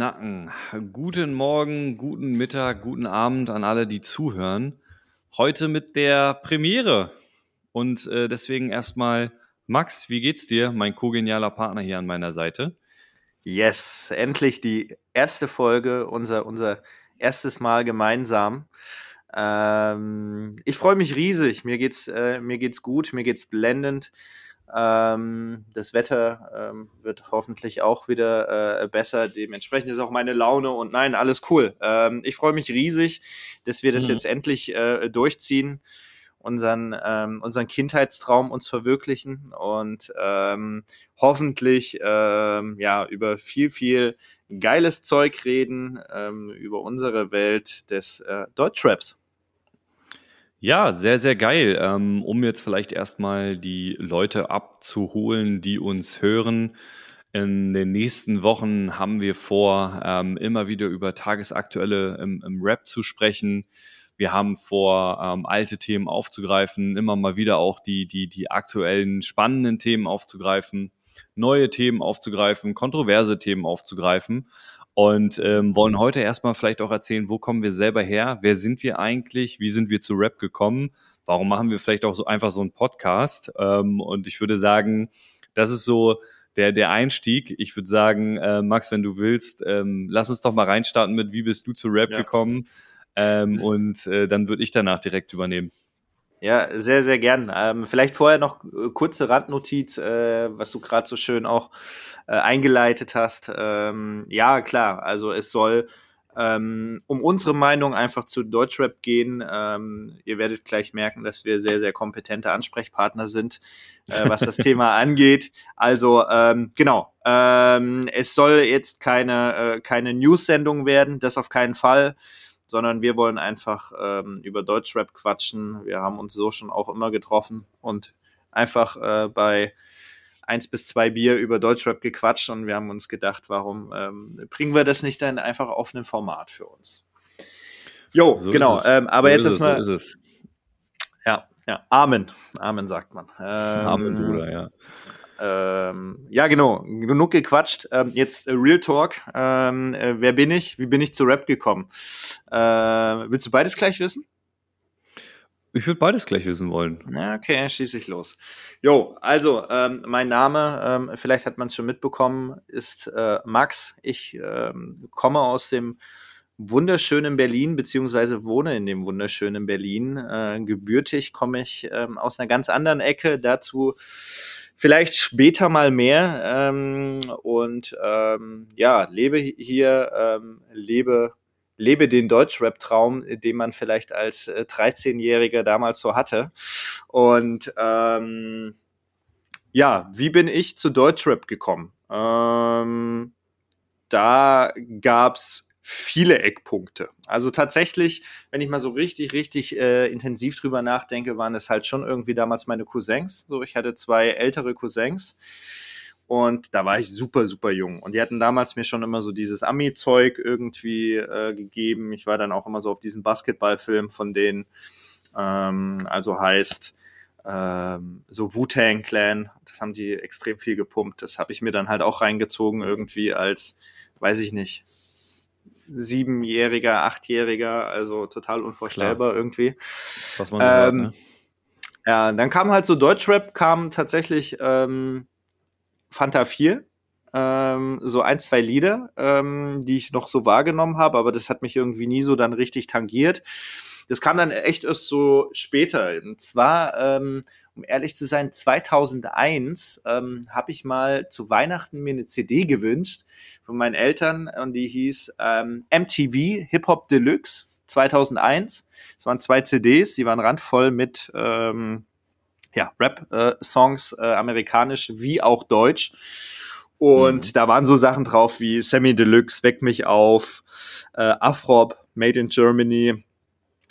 Guten Morgen, guten Mittag, guten Abend an alle, die zuhören. Heute mit der Premiere. Und äh, deswegen erstmal, Max, wie geht's dir? Mein kogenialer Partner hier an meiner Seite. Yes, endlich die erste Folge, unser, unser erstes Mal gemeinsam. Ähm, ich freue mich riesig. Mir geht's, äh, mir geht's gut, mir geht's blendend. Ähm, das Wetter ähm, wird hoffentlich auch wieder äh, besser. Dementsprechend ist auch meine Laune und nein, alles cool. Ähm, ich freue mich riesig, dass wir das Mhm. jetzt endlich äh, durchziehen, unseren, ähm, unseren Kindheitstraum uns verwirklichen und ähm, hoffentlich ähm, ja über viel, viel geiles Zeug reden, über unsere Welt des äh, Deutschraps. Ja, sehr, sehr geil. Ähm, um jetzt vielleicht erstmal die Leute abzuholen, die uns hören. In den nächsten Wochen haben wir vor, ähm, immer wieder über tagesaktuelle im, Rap zu sprechen. Wir haben vor, ähm, alte Themen aufzugreifen, immer mal wieder auch die, die, die aktuellen spannenden Themen aufzugreifen, neue Themen aufzugreifen, kontroverse Themen aufzugreifen und ähm, wollen heute erstmal vielleicht auch erzählen, wo kommen wir selber her, wer sind wir eigentlich, wie sind wir zu Rap gekommen, warum machen wir vielleicht auch so einfach so einen Podcast ähm, und ich würde sagen, das ist so der, der Einstieg. Ich würde sagen, äh, Max, wenn du willst, ähm, lass uns doch mal reinstarten mit, wie bist du zu Rap Ja. gekommen ähm, und äh, dann würde ich danach direkt übernehmen. Ja, sehr, sehr gern. Ähm, vielleicht vorher noch äh, kurze Randnotiz, äh, was du gerade so schön auch äh, eingeleitet hast. Ähm, ja, klar, also es soll ähm, um unsere Meinung einfach zu Deutschrap gehen. Ähm, ihr werdet gleich merken, dass wir sehr, sehr kompetente Ansprechpartner sind, äh, was das Thema angeht. Also ähm, genau, ähm, es soll jetzt keine, äh, keine News-Sendung werden, das auf keinen Fall sondern wir wollen einfach ähm, über Deutschrap quatschen. Wir haben uns so schon auch immer getroffen und einfach äh, bei eins bis zwei Bier über Deutschrap gequatscht und wir haben uns gedacht, warum ähm, bringen wir das nicht dann einfach auf ein Format für uns? Jo, So genau. Ähm, aber so jetzt ist es, erstmal, So ist ja, ja, Amen, Amen sagt man. Ähm, Amen, Bruder, ja. Ähm, ja, genau. Genug gequatscht. Ähm, jetzt äh, Real Talk. Ähm, äh, wer bin ich? Wie bin ich zu Rap gekommen? Äh, willst du beides gleich wissen? Ich würde beides gleich wissen wollen. Ja, okay, schieße ich los. Jo, also ähm, mein Name, ähm, vielleicht hat man es schon mitbekommen, ist äh, Max. Ich ähm, komme aus dem wunderschönen Berlin, beziehungsweise wohne in dem wunderschönen Berlin. Äh, gebürtig komme ich ähm, aus einer ganz anderen Ecke, dazu vielleicht später mal mehr. Ähm, und ähm, ja, lebe hier, ähm, lebe lebe den Deutschrap-Traum, den man vielleicht als äh, 13-Jähriger damals so hatte. Und ähm, ja, wie bin ich zu Deutschrap gekommen? Ähm, da gab's viele Eckpunkte. Also tatsächlich, wenn ich mal so richtig, richtig äh, intensiv drüber nachdenke, waren es halt schon irgendwie damals meine Cousins. So, ich hatte zwei ältere Cousins. Und da war ich super, super jung. Und die hatten damals mir schon immer so dieses Ami-Zeug irgendwie äh, gegeben. Ich war dann auch immer so auf diesen Basketballfilm von denen. Ähm, also heißt ähm, so Wu-Tang Clan. Das haben die extrem viel gepumpt. Das habe ich mir dann halt auch reingezogen irgendwie als, weiß ich nicht, siebenjähriger, achtjähriger. Also total unvorstellbar irgendwie. Was man so hört, Ähm, ne? Ja, dann kam halt so Deutschrap, kam tatsächlich ähm, Fanta 4, ähm, so ein, zwei Lieder, ähm, die ich noch so wahrgenommen habe, aber das hat mich irgendwie nie so dann richtig tangiert. Das kam dann echt erst so später. Und zwar, ähm, um ehrlich zu sein, 2001 ähm, habe ich mal zu Weihnachten mir eine CD gewünscht von meinen Eltern und die hieß ähm, MTV Hip Hop Deluxe 2001. Es waren zwei CDs, die waren randvoll mit ähm, ja, Rap-Songs, äh, amerikanisch wie auch deutsch. Und mhm. da waren so Sachen drauf wie Sammy Deluxe, Weck mich auf, äh, Afrop, Made in Germany,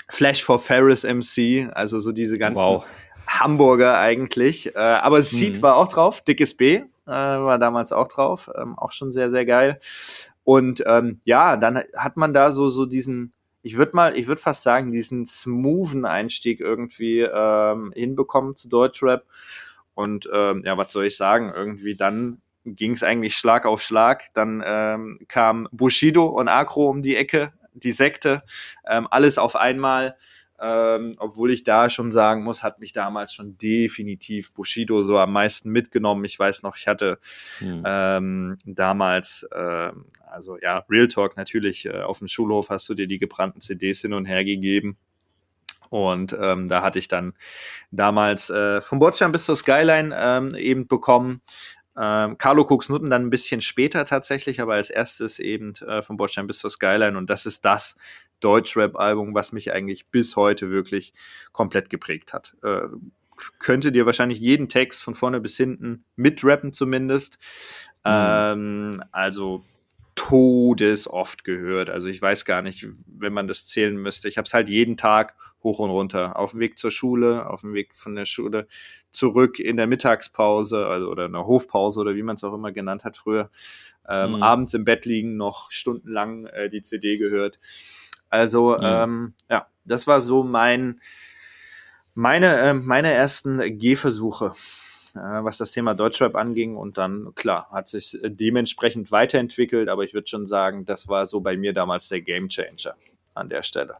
Flash for Ferris MC, also so diese ganzen wow. Hamburger eigentlich. Äh, aber Seed mhm. war auch drauf, Dickes B äh, war damals auch drauf, ähm, auch schon sehr, sehr geil. Und ähm, ja, dann hat man da so, so diesen, ich würde mal, ich würde fast sagen, diesen smoothen Einstieg irgendwie ähm, hinbekommen zu Deutschrap. Und ähm, ja, was soll ich sagen? Irgendwie dann ging es eigentlich Schlag auf Schlag. Dann ähm, kam Bushido und Agro um die Ecke, die Sekte, ähm, alles auf einmal. Ähm, obwohl ich da schon sagen muss, hat mich damals schon definitiv Bushido so am meisten mitgenommen. Ich weiß noch, ich hatte hm. ähm, damals, äh, also ja, Real Talk natürlich, äh, auf dem Schulhof hast du dir die gebrannten CDs hin und her gegeben. Und ähm, da hatte ich dann damals äh, vom Bordstein bis zur Skyline ähm, eben bekommen. Ähm, Carlo Cooks Nutten dann ein bisschen später tatsächlich, aber als erstes eben äh, vom Bordstein bis zur Skyline. Und das ist das Deutschrap-Album, was mich eigentlich bis heute wirklich komplett geprägt hat. Äh, könnte dir wahrscheinlich jeden Text von vorne bis hinten mitrappen zumindest. Mhm. Ähm, also todesoft gehört. Also ich weiß gar nicht, wenn man das zählen müsste. Ich habe es halt jeden Tag hoch und runter. Auf dem Weg zur Schule, auf dem Weg von der Schule zurück in der Mittagspause also, oder in der Hofpause oder wie man es auch immer genannt hat früher. Ähm, mhm. Abends im Bett liegen, noch stundenlang äh, die CD gehört. Also mhm. ähm, ja, das war so mein meine äh, meine ersten Gehversuche äh, was das Thema Deutschrap anging. Und dann, klar, hat sich dementsprechend weiterentwickelt, aber ich würde schon sagen, das war so bei mir damals der Game Changer an der Stelle.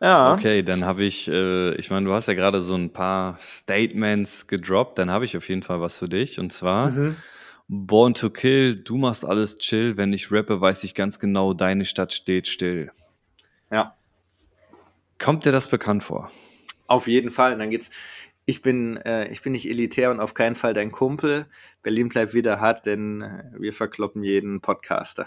Ja. Okay, dann habe ich, äh, ich meine, du hast ja gerade so ein paar Statements gedroppt, dann habe ich auf jeden Fall was für dich. Und zwar, mhm. Born to Kill, du machst alles chill, wenn ich rappe, weiß ich ganz genau, deine Stadt steht still. Ja. Kommt dir das bekannt vor? Auf jeden Fall. Und dann geht's ich bin, äh, ich bin nicht elitär und auf keinen Fall dein Kumpel. Berlin bleibt wieder hart, denn äh, wir verkloppen jeden Podcaster.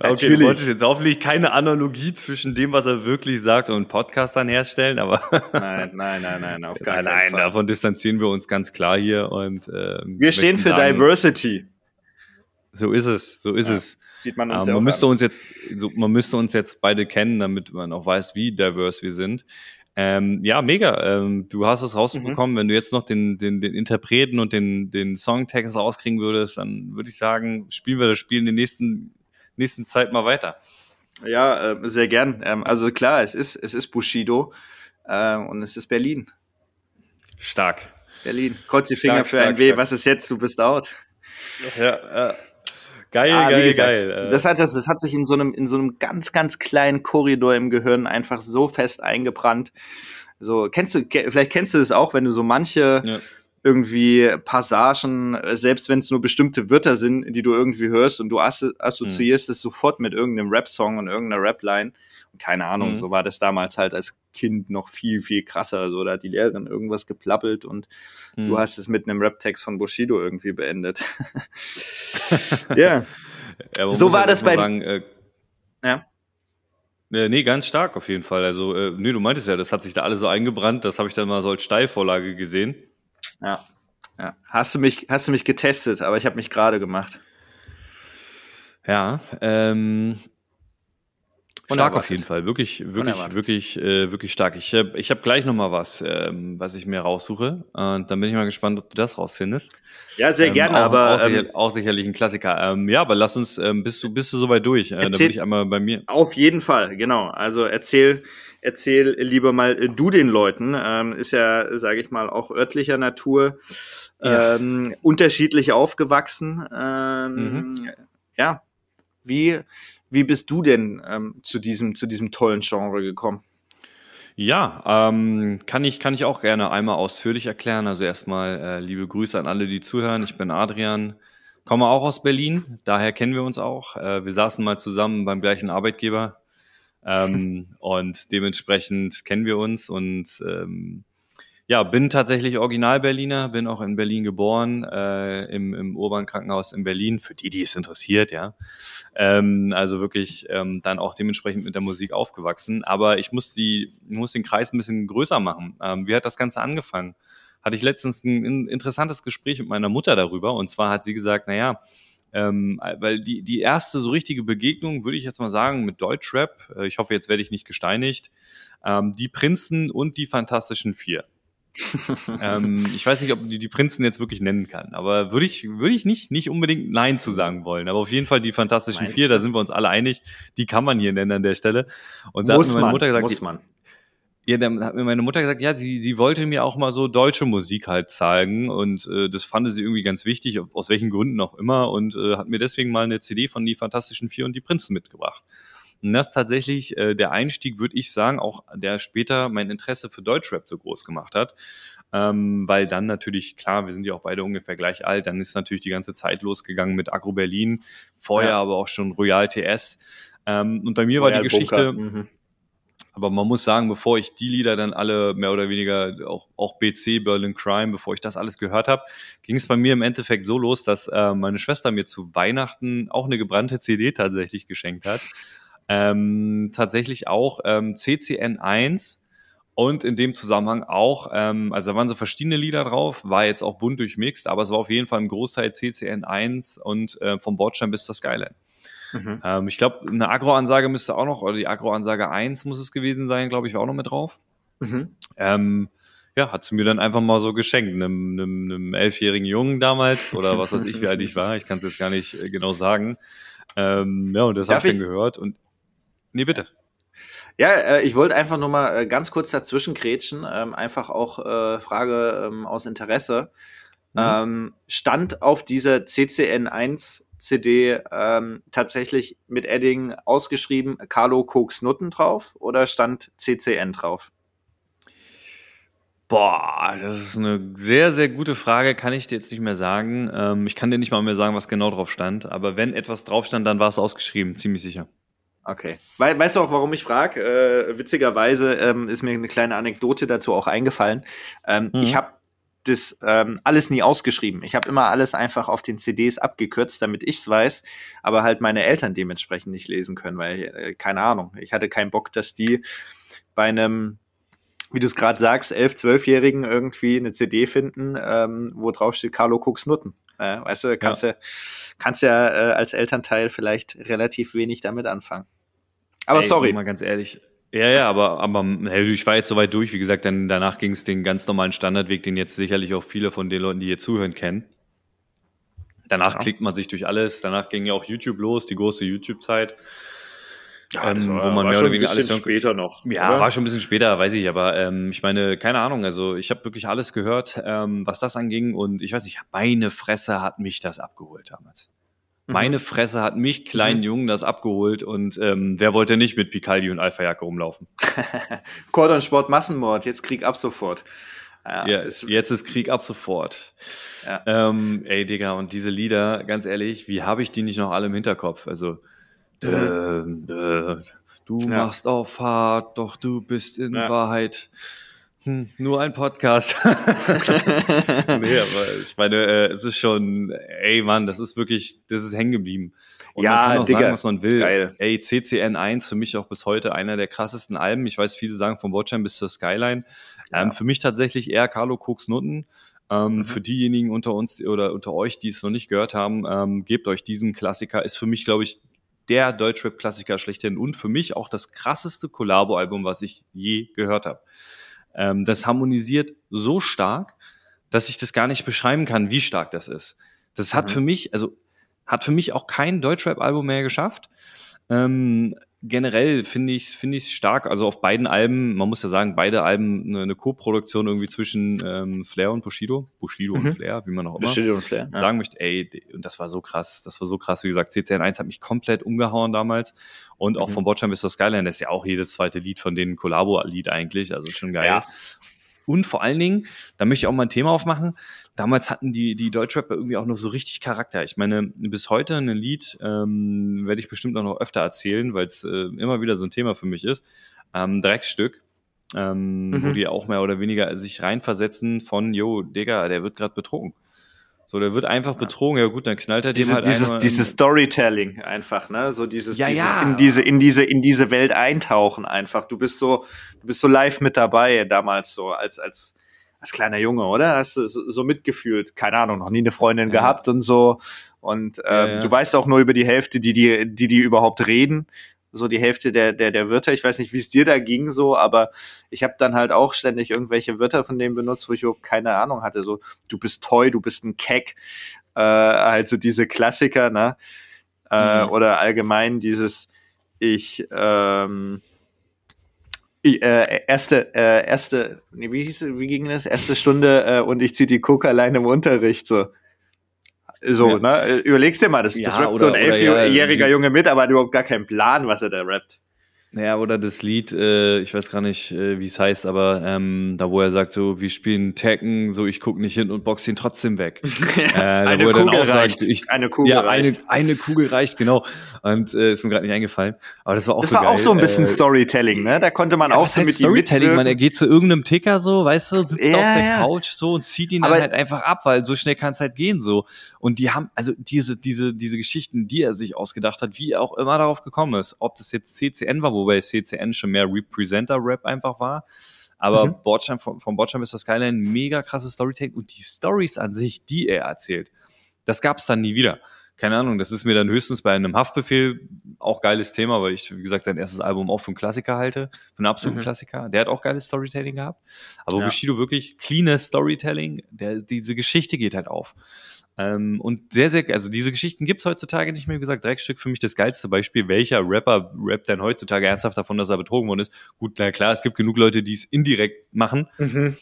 okay, du wolltest jetzt hoffentlich keine Analogie zwischen dem, was er wirklich sagt, und Podcastern herstellen, aber nein, nein, nein, nein, auf gar nein, keinen nein, Fall. davon distanzieren wir uns ganz klar hier und ähm, wir stehen für sagen, Diversity. So ist es, so ist ja. es. Sieht man uns ähm, ja man müsste an. uns jetzt, so, man müsste uns jetzt beide kennen, damit man auch weiß, wie diverse wir sind. Ähm, ja, mega. Ähm, du hast es rausbekommen. Mhm. Wenn du jetzt noch den, den, den Interpreten und den, den Songtext rauskriegen würdest, dann würde ich sagen, spielen wir das Spiel in der nächsten, nächsten Zeit mal weiter. Ja, äh, sehr gern. Ähm, also klar, es ist, es ist Bushido äh, und es ist Berlin. Stark. Berlin. Kreuz die Finger stark, für ein W. Was ist jetzt? Du bist out. Ja, äh, Geil, ah, geil, gesagt, geil. Äh. Das hat, das, das hat sich in so, einem, in so einem ganz, ganz kleinen Korridor im Gehirn einfach so fest eingebrannt. So, kennst du, vielleicht kennst du das auch, wenn du so manche ja. irgendwie Passagen, selbst wenn es nur bestimmte Wörter sind, die du irgendwie hörst und du assoziierst mhm. es sofort mit irgendeinem Rap-Song und irgendeiner Rap-Line keine Ahnung, mhm. so war das damals halt als Kind noch viel, viel krasser. So, da hat die Lehrerin irgendwas geplappelt und mhm. du hast es mit einem Rap-Text von Bushido irgendwie beendet. yeah. ja. So war das bei. Sagen, äh, ja. Äh, nee, ganz stark auf jeden Fall. Also, äh, nee, du meintest ja, das hat sich da alles so eingebrannt, das habe ich dann mal so als Steilvorlage gesehen. Ja. ja. Hast du mich, hast du mich getestet, aber ich habe mich gerade gemacht. Ja, ähm, Stark auf jeden Fall, wirklich, wirklich, wirklich, äh, wirklich stark. Ich, äh, ich habe gleich noch mal was, ähm, was ich mir raussuche. Und dann bin ich mal gespannt, ob du das rausfindest. Ja, sehr ähm, gerne, auch, aber auch, ähm, auch, sicherlich ein Klassiker. Ähm, ja, aber lass uns, ähm, bist du, bist du soweit durch? Äh, dann bin ich einmal bei mir. Auf jeden Fall, genau. Also erzähl, erzähl lieber mal äh, du den Leuten. Ähm, ist ja, sage ich mal, auch örtlicher Natur, ja. ähm, unterschiedlich aufgewachsen. Ähm, mhm. Ja, wie wie bist du denn ähm, zu, diesem, zu diesem tollen Genre gekommen? Ja, ähm, kann ich kann ich auch gerne einmal ausführlich erklären. Also erstmal äh, liebe Grüße an alle, die zuhören. Ich bin Adrian, komme auch aus Berlin, daher kennen wir uns auch. Äh, wir saßen mal zusammen beim gleichen Arbeitgeber ähm, und dementsprechend kennen wir uns und ähm, ja, bin tatsächlich Original-Berliner, bin auch in Berlin geboren, äh, im, im Urban Krankenhaus in Berlin, für die, die es interessiert, ja. Ähm, also wirklich ähm, dann auch dementsprechend mit der Musik aufgewachsen. Aber ich muss, die, muss den Kreis ein bisschen größer machen. Ähm, wie hat das Ganze angefangen? hatte ich letztens ein interessantes Gespräch mit meiner Mutter darüber. Und zwar hat sie gesagt, naja, ähm, weil die, die erste so richtige Begegnung, würde ich jetzt mal sagen, mit Deutschrap, äh, ich hoffe, jetzt werde ich nicht gesteinigt, ähm, die Prinzen und die Fantastischen Vier. Ähm, ich weiß nicht, ob die die Prinzen jetzt wirklich nennen kann, aber würde ich, würde ich nicht, nicht unbedingt Nein zu sagen wollen. Aber auf jeden Fall die Fantastischen Meinst Vier, da sind wir uns alle einig, die kann man hier nennen an der Stelle. Und da muss hat mir meine man, Mutter gesagt, muss man. Ja, dann hat mir meine Mutter gesagt, ja, sie, sie wollte mir auch mal so deutsche Musik halt zeigen und äh, das fand sie irgendwie ganz wichtig, aus welchen Gründen auch immer und äh, hat mir deswegen mal eine CD von die Fantastischen Vier und die Prinzen mitgebracht. Und das ist tatsächlich äh, der Einstieg, würde ich sagen, auch der später mein Interesse für Deutschrap so groß gemacht hat. Ähm, weil dann natürlich, klar, wir sind ja auch beide ungefähr gleich alt, dann ist natürlich die ganze Zeit losgegangen mit Agro Berlin, vorher ja. aber auch schon Royal TS. Ähm, und bei mir Royal war die Geschichte, mhm. aber man muss sagen, bevor ich die Lieder dann alle mehr oder weniger, auch, auch BC, Berlin Crime, bevor ich das alles gehört habe, ging es bei mir im Endeffekt so los, dass äh, meine Schwester mir zu Weihnachten auch eine gebrannte CD tatsächlich geschenkt hat. Ähm, tatsächlich auch ähm, CCN 1 und in dem Zusammenhang auch, ähm, also da waren so verschiedene Lieder drauf, war jetzt auch bunt durchmixt, aber es war auf jeden Fall im Großteil CCN 1 und äh, vom Bordstein bis zur Skyline. Mhm. Ähm, ich glaube, eine Agro-Ansage müsste auch noch, oder die Agro-Ansage 1 muss es gewesen sein, glaube ich, war auch noch mit drauf. Mhm. Ähm, ja, hat sie mir dann einfach mal so geschenkt, einem, einem, einem elfjährigen Jungen damals oder was weiß ich, wie alt ich war. Ich kann es jetzt gar nicht äh, genau sagen. Ähm, ja, und das habe ich dann gehört. Und nee, bitte. Ja, äh, ich wollte einfach nur mal äh, ganz kurz dazwischen grätschen, ähm, einfach auch äh, Frage ähm, aus Interesse. Mhm. Ähm, stand auf dieser CCN1 CD ähm, tatsächlich mit Edding ausgeschrieben Carlo Koks Nutten drauf oder stand CCN drauf? Boah, das ist eine sehr, sehr gute Frage, kann ich dir jetzt nicht mehr sagen. Ähm, ich kann dir nicht mal mehr sagen, was genau drauf stand, aber wenn etwas drauf stand, dann war es ausgeschrieben, ziemlich sicher. Okay. We weißt du auch, warum ich frage? Äh, witzigerweise ähm, ist mir eine kleine Anekdote dazu auch eingefallen. Ähm, mhm. Ich habe das ähm, alles nie ausgeschrieben. Ich habe immer alles einfach auf den CDs abgekürzt, damit ich's weiß, aber halt meine Eltern dementsprechend nicht lesen können, weil äh, keine Ahnung. Ich hatte keinen Bock, dass die bei einem wie du es gerade sagst, elf, zwölfjährigen irgendwie eine CD finden, ähm, wo drauf steht Carlo Cooks Nutten. Äh, weißt du, kannst ja, ja kannst ja äh, als Elternteil vielleicht relativ wenig damit anfangen. Aber Ey, sorry. Mal ganz ehrlich. Ja, ja, aber, aber hey, ich war jetzt soweit durch. Wie gesagt, dann danach ging es den ganz normalen Standardweg, den jetzt sicherlich auch viele von den Leuten, die hier zuhören, kennen. Danach ja. klickt man sich durch alles. Danach ging ja auch YouTube los, die große YouTube-Zeit. Ja, ähm, war, wo man mehr oder weniger alles hören, später noch. Ja, oder? war schon ein bisschen später, weiß ich, aber ähm, ich meine, keine Ahnung, also ich habe wirklich alles gehört, ähm, was das anging und ich weiß nicht, meine Fresse hat mich das abgeholt damals. Mhm. Meine Fresse hat mich, kleinen mhm. Jungen, das abgeholt und ähm, wer wollte nicht mit Picaldi und Alpha-Jacke rumlaufen? Cordon Sport Massenmord, jetzt Krieg ab sofort. Ja, ja ist, jetzt ist Krieg ab sofort. Ja. Ähm, ey, Digga, und diese Lieder, ganz ehrlich, wie habe ich die nicht noch alle im Hinterkopf? Also, Mhm. Dö, du ja. machst auf hart, doch du bist in ja. Wahrheit hm, nur ein Podcast. nee, aber ich meine, äh, es ist schon, ey Mann, das ist wirklich, das ist hängen geblieben. Und ja, man kann auch Digga, sagen, was man will. Geil. Ey, CCN1 für mich auch bis heute einer der krassesten Alben. Ich weiß, viele sagen vom Bordstein bis zur Skyline. Ja. Ähm, für mich tatsächlich eher Carlo Koks Nutten. Ähm, mhm. Für diejenigen unter uns oder unter euch, die es noch nicht gehört haben, ähm, gebt euch diesen Klassiker. Ist für mich, glaube ich, der Deutschrap-Klassiker schlechthin und für mich auch das krasseste Collabo-Album, was ich je gehört habe. Ähm, das harmonisiert so stark, dass ich das gar nicht beschreiben kann, wie stark das ist. Das hat mhm. für mich, also hat für mich auch kein Deutschrap-Album mehr geschafft. Ähm, generell finde ich finde ich stark. Also auf beiden Alben, man muss ja sagen, beide Alben eine, eine Co-Produktion irgendwie zwischen ähm, Flair und Bushido, Bushido mhm. und Flair, wie man auch immer Bushido und Flair, ja. sagen möchte. Ey, und das war so krass, das war so krass. Wie gesagt, CCN1 hat mich komplett umgehauen damals und auch mhm. von Botchan bis zur Skyline, das ist ja auch jedes zweite Lied von denen Collabo-Lied eigentlich, also schon geil. Ja. Und vor allen Dingen, da möchte ich auch mal ein Thema aufmachen. Damals hatten die, die Deutschrapper irgendwie auch noch so richtig Charakter. Ich meine, bis heute ein Lied ähm, werde ich bestimmt auch noch öfter erzählen, weil es äh, immer wieder so ein Thema für mich ist. Ähm, Dreckstück, ähm, mhm. wo die auch mehr oder weniger sich reinversetzen von, yo, Digga, der wird gerade betrogen. So, der wird einfach betrogen. Ja gut, dann knallt er Diese, dem halt dieses, dieses Storytelling einfach, ne? So dieses, ja, dieses ja. in diese, in diese, in diese Welt eintauchen einfach. Du bist so, du bist so live mit dabei damals so als, als, als kleiner Junge, oder? Hast du so, mitgefühlt? Keine Ahnung, noch nie eine Freundin ja. gehabt und so. Und ähm, ja, ja. du weißt auch nur über die Hälfte, die die, die, die überhaupt reden so die Hälfte der, der, der Wörter. Ich weiß nicht, wie es dir da ging so, aber ich habe dann halt auch ständig irgendwelche Wörter von denen benutzt, wo ich überhaupt keine Ahnung hatte. So, du bist toy, du bist ein Keck. Äh, also diese Klassiker, ne? Äh, mhm. Oder allgemein dieses, ich, ähm, äh, erste, äh, erste, nee, wie hieß, wie ging das? Erste Stunde äh, und ich zieh die Cook-allein im Unterricht so. So, ja. ne? Überlegst dir mal, das, ja, das rappt oder, so ein elfjähriger ja, Junge mit, aber hat überhaupt gar keinen Plan, was er da rappt. Ja, oder das Lied, äh, ich weiß gar nicht, äh, wie es heißt, aber ähm, da wo er sagt so, wir spielen Tekken, so ich guck nicht hin und box ihn trotzdem weg. äh, eine Kugel reicht. Sagt, ich, eine Kugel ja, reicht. Eine, eine Kugel reicht, genau. Und äh, ist mir gerade nicht eingefallen. Aber das war auch das so war geil. auch so ein bisschen äh, Storytelling, ne? Da konnte man ja, auch so mit Storytelling, ihm man, er geht zu irgendeinem Ticker so, weißt du, sitzt ja, auf der ja. Couch so und zieht ihn aber dann halt einfach ab, weil so schnell kann es halt gehen so. Und die haben, also diese, diese, diese Geschichten, die er sich ausgedacht hat, wie er auch immer darauf gekommen ist, ob das jetzt CCN war, wobei CCN schon mehr Representer-Rap einfach war. Aber mhm. Bordstein, vom, vom Bordstein ist das Skyline mega krasses Storytelling und die Stories an sich, die er erzählt, das gab es dann nie wieder. Keine Ahnung, das ist mir dann höchstens bei einem Haftbefehl auch geiles Thema, weil ich, wie gesagt, sein erstes Album auch für einen Klassiker halte, für einen absoluten mhm. Klassiker. Der hat auch geiles Storytelling gehabt. Aber ja. Bushido wirklich cleanes Storytelling, der, diese Geschichte geht halt auf. Ähm, und sehr, sehr, also diese Geschichten gibt's heutzutage nicht mehr. Wie gesagt, Dreckstück für mich das geilste Beispiel. Welcher Rapper rappt denn heutzutage ernsthaft davon, dass er betrogen worden ist? Gut, na klar, es gibt genug Leute, die es indirekt machen. Mhm.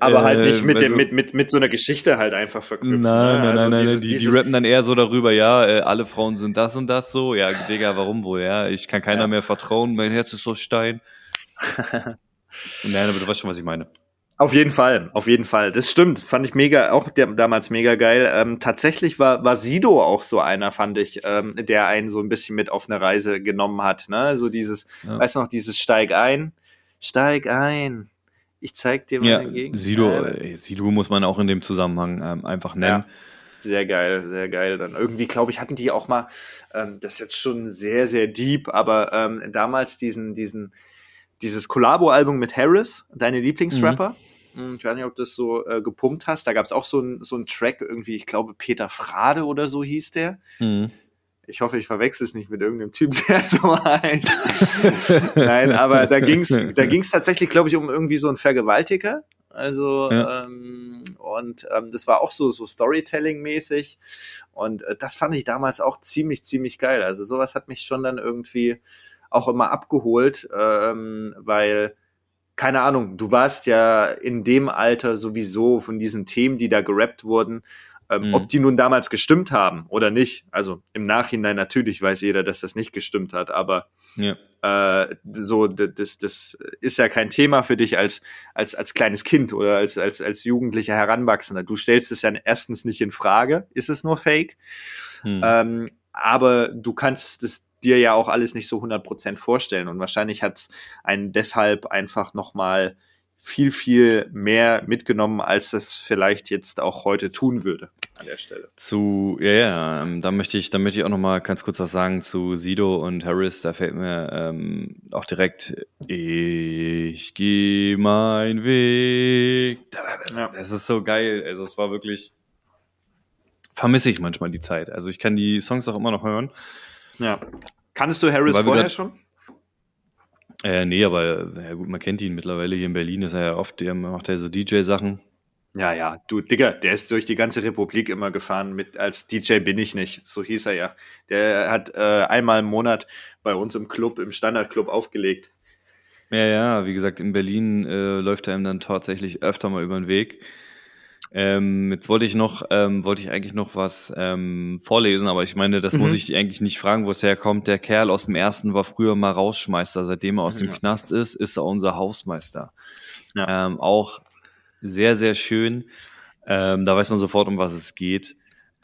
Aber äh, halt nicht mit, also, dem, mit, mit, mit so einer Geschichte halt einfach verknüpfen. Nein, ne? nein, also nein, dieses, nein, die, die rappen dann eher so darüber, ja, äh, alle Frauen sind das und das so. Ja, Digga, warum wohl, ja? Ich kann keiner ja. mehr vertrauen, mein Herz ist so Stein. nein, aber du weißt schon, was ich meine. Auf jeden Fall, auf jeden Fall. Das stimmt, fand ich mega, auch der, damals mega geil. Ähm, tatsächlich war, war Sido auch so einer, fand ich, ähm, der einen so ein bisschen mit auf eine Reise genommen hat. Ne? So dieses, ja. weißt du noch, dieses Steig ein, steig ein. Ich zeig dir meine ja, Gegend. Sido, äh, Sido muss man auch in dem Zusammenhang ähm, einfach nennen. Ja. Sehr geil, sehr geil. Dann irgendwie, glaube ich, hatten die auch mal, ähm, das ist jetzt schon sehr, sehr deep, aber ähm, damals diesen, diesen, dieses Collabo-Album mit Harris, deine Lieblingsrapper. Mhm hm, ich weiß nicht, ob du das so äh, gepumpt hast. Da gab es auch so einen so Track, irgendwie, ich glaube, Peter Frade oder so hieß der. Mhm. Ich hoffe, ich verwechsel es nicht mit irgendeinem Typ, der so heißt. Nein, aber da ging es da ging's tatsächlich, glaube ich, um irgendwie so einen Vergewaltiger. Also, ja. ähm, und ähm, das war auch so, so Storytelling-mäßig. Und äh, das fand ich damals auch ziemlich, ziemlich geil. Also, sowas hat mich schon dann irgendwie auch immer abgeholt, ähm, weil keine Ahnung, du warst ja in dem Alter sowieso von diesen Themen, die da gerappt wurden, ähm, mhm. ob die nun damals gestimmt haben oder nicht. Also im Nachhinein natürlich weiß jeder, dass das nicht gestimmt hat, aber ja. äh, so das, das ist ja kein Thema für dich als als als kleines Kind oder als als als jugendlicher Heranwachsender. Du stellst es ja erstens nicht in Frage, ist es nur Fake, mhm. ähm, aber du kannst das dir ja auch alles nicht so 100% vorstellen. Und wahrscheinlich hat es einen deshalb einfach nochmal viel, viel mehr mitgenommen, als es vielleicht jetzt auch heute tun würde an der Stelle. Zu, ja, ja, ähm, da möchte ich, da möchte ich auch nochmal ganz kurz was sagen zu Sido und Harris. Da fällt mir ähm, auch direkt, ich gehe mein Weg. Das ist so geil. Also es war wirklich, vermisse ich manchmal die Zeit. Also ich kann die Songs auch immer noch hören. Ja. Kannst du Harris vorher schon? Äh, nee, aber ja gut, man kennt ihn mittlerweile hier in Berlin, ist er ja oft, der macht ja so DJ-Sachen. Ja, ja, du, Digga, der ist durch die ganze Republik immer gefahren mit, als DJ bin ich nicht, so hieß er ja. Der hat äh, einmal im Monat bei uns im Club, im Standardclub aufgelegt. Ja, ja, wie gesagt, in Berlin äh, läuft er ihm dann tatsächlich öfter mal über den Weg. Ähm, jetzt wollte ich noch, ähm, wollte ich eigentlich noch was ähm, vorlesen, aber ich meine, das mhm. muss ich eigentlich nicht fragen, wo es herkommt. Der Kerl aus dem ersten war früher mal Rausschmeister. Seitdem er aus dem Knast ist, ist er unser Hausmeister. Ja. Ähm, auch sehr, sehr schön. Ähm, da weiß man sofort, um was es geht.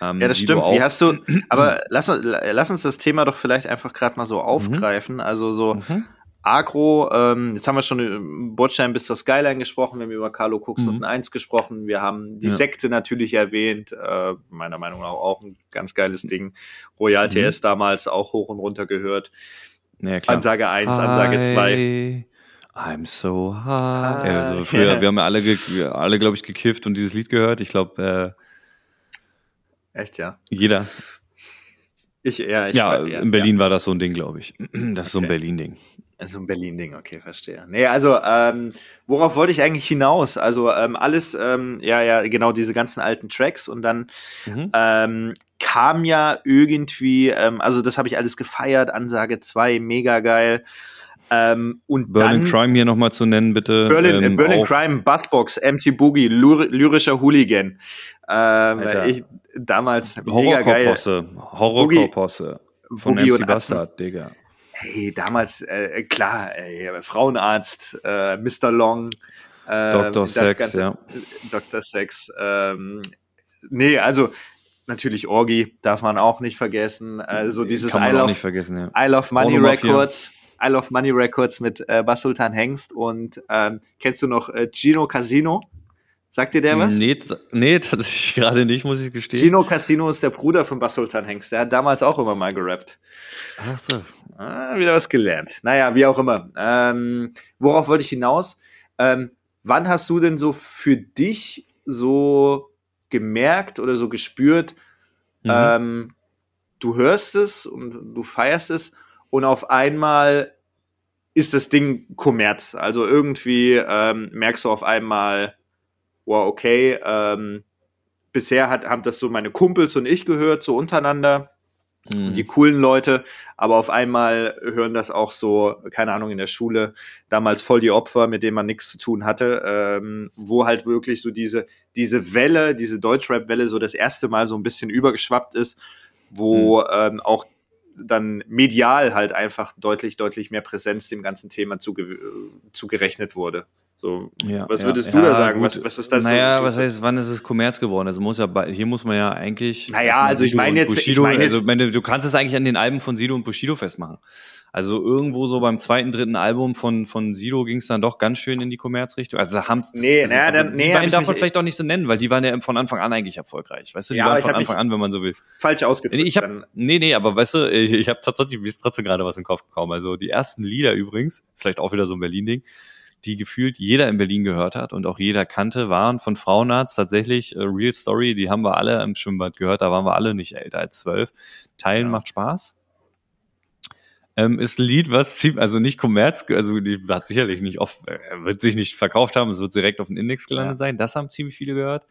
Ähm, ja, das stimmt. Wie hast du, aber lass, lass uns das Thema doch vielleicht einfach gerade mal so mhm. aufgreifen. Mhm. Also so, mhm. Agro, ähm, jetzt haben wir schon über Bordstein bis zur Skyline gesprochen, wir haben über Carlo Cooks mhm. und 1 gesprochen, wir haben die ja. Sekte natürlich erwähnt, äh, meiner Meinung nach auch ein ganz geiles Ding. Royal mhm. TS damals auch hoch und runter gehört. Ja, Ansage 1, Ansage 2. I'm so high. Also früher, ja. wir haben ja alle, wir alle glaube ich, gekifft und dieses Lied gehört. Ich glaube, Echt, ja. äh, jeder. Ich, ja, ich, ja, ja, in Berlin war das so ein Ding, glaube ich. Das ist so ein Okay. Berlin-Ding. Ja. So ein Berlin-Ding, okay, verstehe. Nee, also, ähm, worauf wollte ich eigentlich hinaus? Also, ähm, alles, ähm, ja, ja, genau, diese ganzen alten Tracks und dann Mhm. ähm, kam ja irgendwie, ähm, also das habe ich alles gefeiert, Ansage 2, mega geil. Ähm, und Berlin dann Crime hier nochmal zu nennen, bitte. Berlin, äh, Ähm, Berlin Crime, Buzzbox, MC Boogie, lyr lyrischer Hooligan. Ähm, ich, damals mega geil. Horrorcore-Posse. Horrorcore-Posse. Von Boogie MC. Bastard, Digga. Hey, damals, äh, klar, ey, Frauenarzt, äh, Mr. Long, äh, Dr. Sex, ganze- ja. Dr. Sex, ähm, nee, also natürlich Orgi darf man auch nicht vergessen. Also dieses Kann man I love, ja. I love Money. Records, I love Money Records mit äh, Basultan Hengst und ähm, kennst du noch äh, Gino Casino? Sagt dir der was? Nee, nee, tatsächlich gerade nicht, muss ich gestehen. Gino Casino ist der Bruder von Basultan Hengst. Der hat damals auch immer mal gerappt. Ach so. Ah, wieder was gelernt. Naja, wie auch immer. Ähm, worauf wollte ich hinaus? Ähm, wann hast du denn so für dich so gemerkt oder so gespürt, Mhm. ähm, du hörst es und du feierst es und auf einmal ist das Ding Kommerz. Also irgendwie ähm, merkst du auf einmal, wow, okay, ähm, bisher hat, haben das so meine Kumpels und ich gehört, so untereinander Mhm. die coolen Leute, aber auf einmal hören das auch so, keine Ahnung, in der Schule, damals voll die Opfer, mit denen man nichts zu tun hatte, ähm, wo halt wirklich so diese, diese Welle, diese Deutschrap-Welle so das erste Mal so ein bisschen übergeschwappt ist, wo ähm, auch dann medial halt einfach deutlich, deutlich mehr Präsenz dem ganzen Thema zuge äh, zugerechnet wurde. So, Ja, was würdest ja, du da sagen? Was, was ist das? Naja, so, was heißt, wann ist es Kommerz geworden? Also muss ja hier muss man ja eigentlich. Naja, also ich meine jetzt- ich Bushido, meine jetzt- also du kannst es eigentlich an den Alben von Sido und Bushido festmachen. Also irgendwo so beim zweiten, dritten Album von, von Sido ging es dann doch ganz schön in die Kommerzrichtung. Also da haben Nee, also, naja, aber dann- nee, die beiden darf man vielleicht auch nicht so nennen, weil die waren ja von Anfang an eigentlich erfolgreich. Weißt du, die Ja, waren von Anfang an, wenn man so will. falsch ausgedrückt. Nee, ich hab, nee, nee, aber weißt du, ich, ich habe tatsächlich, mir ist trotzdem gerade was im Kopf gekommen. Also die ersten Lieder übrigens, ist vielleicht auch wieder so ein Berlin-Ding, die gefühlt jeder in Berlin gehört hat und auch jeder kannte, waren von Frauenarzt tatsächlich äh, Real Story, die haben wir alle im Schwimmbad gehört, da waren wir alle nicht älter als zwölf. Teilen Ja. macht Spaß. Ähm, ist ein Lied, was ziemlich, also nicht Kommerz, also die hat sicherlich nicht oft, äh, wird sich nicht verkauft haben, es wird direkt auf den Index gelandet Ja. sein. Das haben ziemlich viele gehört.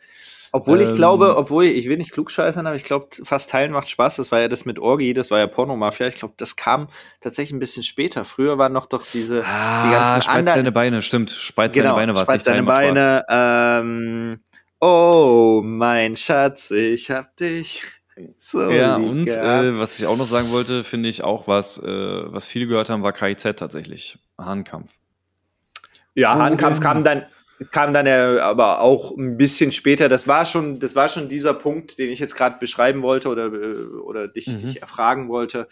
Obwohl ich Ähm, glaube, obwohl ich will nicht klugscheißern, aber ich glaube, fast teilen macht Spaß. Das war ja das mit Orgi, das war ja Pornomafia. Ich glaube, das kam tatsächlich ein bisschen später. Früher waren noch doch diese Ah, die ganzen Spreiz anderen. deine Beine, stimmt. Spreiz deine genau, Beine war es Spreiz nicht. deine. Beine. Ähm, oh, mein Schatz, ich hab dich so Ja, lieb und äh, was ich auch noch sagen wollte, finde ich auch, was, äh, was viele gehört haben, war KIZ tatsächlich. Hahnkampf. Ja, Oh, Hahnkampf kam dann kam dann ja aber auch ein bisschen später. Das war schon, das war schon dieser Punkt, den ich jetzt gerade beschreiben wollte oder äh, oder dich, Mhm. dich erfragen wollte,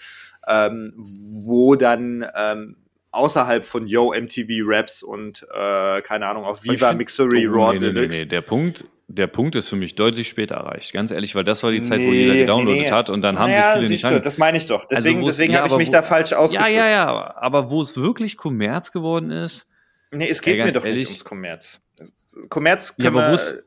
ähm, wo dann ähm, außerhalb von Yo MTV Raps und äh, keine Ahnung auf Viva find- Mixery Oh, Raw nee, nee, nee, nee. Der Punkt, der Punkt ist für mich deutlich später erreicht. Ganz ehrlich, weil das war die Zeit, wo Nee, jeder nee, gedownloadet nee. hat und dann haben naja, sich viele siehst nicht du, das meine ich doch. Deswegen, wo es- deswegen ja, habe ich mich wo- da falsch Ja, ausgedrückt. ja, ja. Aber wo es wirklich Kommerz geworden ist, Nee, es geht Ey, mir doch ehrlich. nicht ums Kommerz. Kommerz ja, können aber wo es.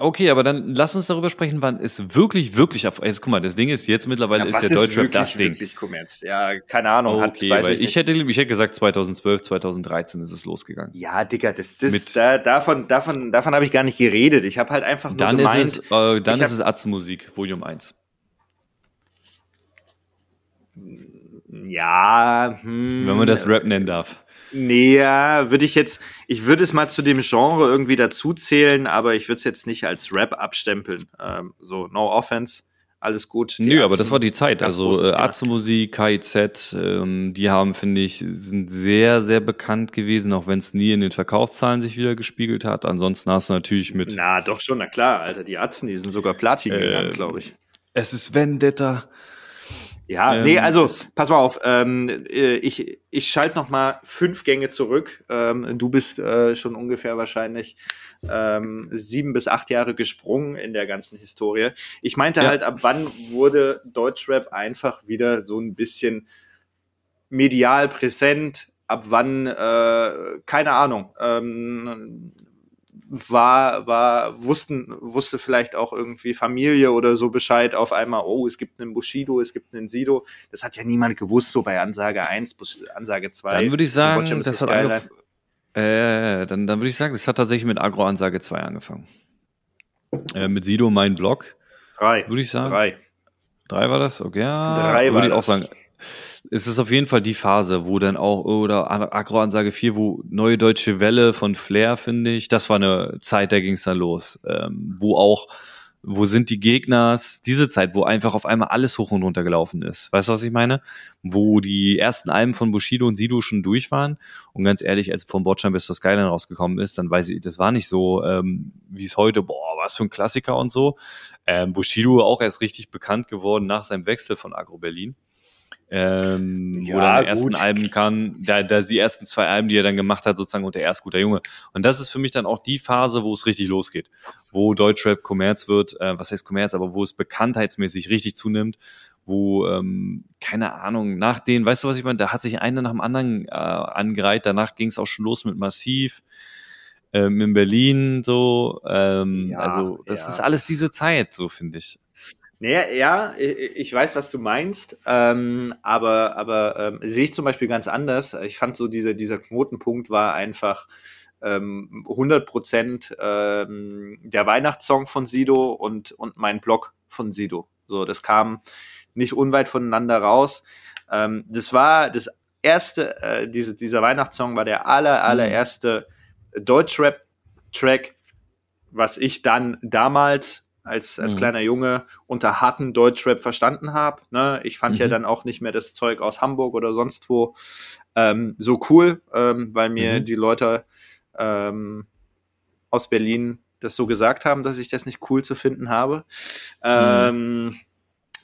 Okay, aber dann lass uns darüber sprechen, wann es wirklich, wirklich auf. Jetzt guck mal, das Ding ist, jetzt mittlerweile ja, ist der Deutschrap wirklich, das Ding. wirklich Kommerz? Ja, keine Ahnung. hat, Okay, weiß weil ich ich, hätte, ich hätte gesagt 2012, 2013 ist es losgegangen. Ja, Digga, das, das, Mit- da, davon, davon, davon habe ich gar nicht geredet. Ich habe halt einfach nur Dann gemeint, ist es, äh, dann ist es Atzenmusik, Volume 1. ja, hm, Wenn man das Rap nennen darf. Nee, ja, würde ich jetzt, ich würde es mal zu dem Genre irgendwie dazu zählen, aber ich würde es jetzt nicht als Rap abstempeln. Ähm, so, no offense, alles gut. Die Nö, aber das war die Zeit. Also äh. Atzenmusik, KIZ, ähm, die haben, finde ich, sind sehr, sehr bekannt gewesen, auch wenn es nie in den Verkaufszahlen sich wieder gespiegelt hat. Ansonsten hast du natürlich mit Na, doch schon, na klar, Alter, die Atzen, die sind sogar Platin Äh, gegangen, glaube ich. Es ist Vendetta. Ja, Ähm, nee, also pass mal auf, ähm, äh, ich, ich schalte noch mal fünf Gänge zurück. Ähm, du bist äh, schon ungefähr wahrscheinlich ähm, sieben bis acht Jahre gesprungen in der ganzen Historie. Ich meinte Ja. halt, ab wann wurde Deutschrap einfach wieder so ein bisschen medial präsent, ab wann, äh, keine Ahnung, ähm, war, war, wussten, wusste vielleicht auch irgendwie Familie oder so Bescheid auf einmal, oh, es gibt einen Bushido, es gibt einen Sido. Das hat ja niemand gewusst, so bei Ansage 1, Ansage 2. Dann würde ich sagen, das hat angef- äh, dann, dann würde ich sagen, das hat tatsächlich mit Agro-Ansage 2 angefangen. Äh, mit Sido mein Blog. Drei. Würde ich sagen. Drei. Drei war das? Okay, ja. Drei war würde ich auch das. sagen. Es ist auf jeden Fall die Phase, wo dann auch, oder Agro-Ansage 4, wo Neue Deutsche Welle von Flair, finde ich, das war eine Zeit, da ging es dann los. Ähm, wo auch, wo sind die Gegners, diese Zeit, wo einfach auf einmal alles hoch und runter gelaufen ist. Weißt du, was ich meine? Wo die ersten Alben von Bushido und Sido schon durch waren. Und ganz ehrlich, als von Bordstein bis zur Skyline rausgekommen ist, dann weiß ich, das war nicht so, ähm, wie es heute, boah, was für ein Klassiker und so. Ähm, Bushido auch erst richtig bekannt geworden nach seinem Wechsel von Agro Berlin. Ähm, Ja, wo dann die ersten gut. Alben kamen, da, da die ersten zwei Alben, die er dann gemacht hat, sozusagen unter erst guter Junge. Und das ist für mich dann auch die Phase, wo es richtig losgeht, wo Deutschrap Kommerz wird, äh, was heißt Kommerz, aber wo es bekanntheitsmäßig richtig zunimmt, wo, ähm, keine Ahnung, nach den, weißt du, was ich meine, da hat sich einer nach dem anderen äh, angereiht, danach ging es auch schon los mit Massiv, ähm, in Berlin, so, ähm, Ja, also das ja. ist alles diese Zeit, so finde ich. Naja, ja, ich weiß, was du meinst, ähm, aber, aber ähm, sehe ich zum Beispiel ganz anders. Ich fand so, dieser, dieser Knotenpunkt war einfach ähm, 100 Prozent ähm, der Weihnachtssong von Sido und, und mein Blog von Sido. So, das kam nicht unweit voneinander raus. Ähm, das war das erste, äh, diese, dieser Weihnachtssong war der aller, allererste Deutschrap-Track, was ich dann damals als, als Mhm. kleiner Junge unter harten Deutschrap verstanden habe. Ne? Ich fand ja Mhm. dann auch nicht mehr das Zeug aus Hamburg oder sonst wo ähm, so cool, ähm, weil mir Mhm. die Leute ähm, aus Berlin das so gesagt haben, dass ich das nicht cool zu finden habe. Ähm,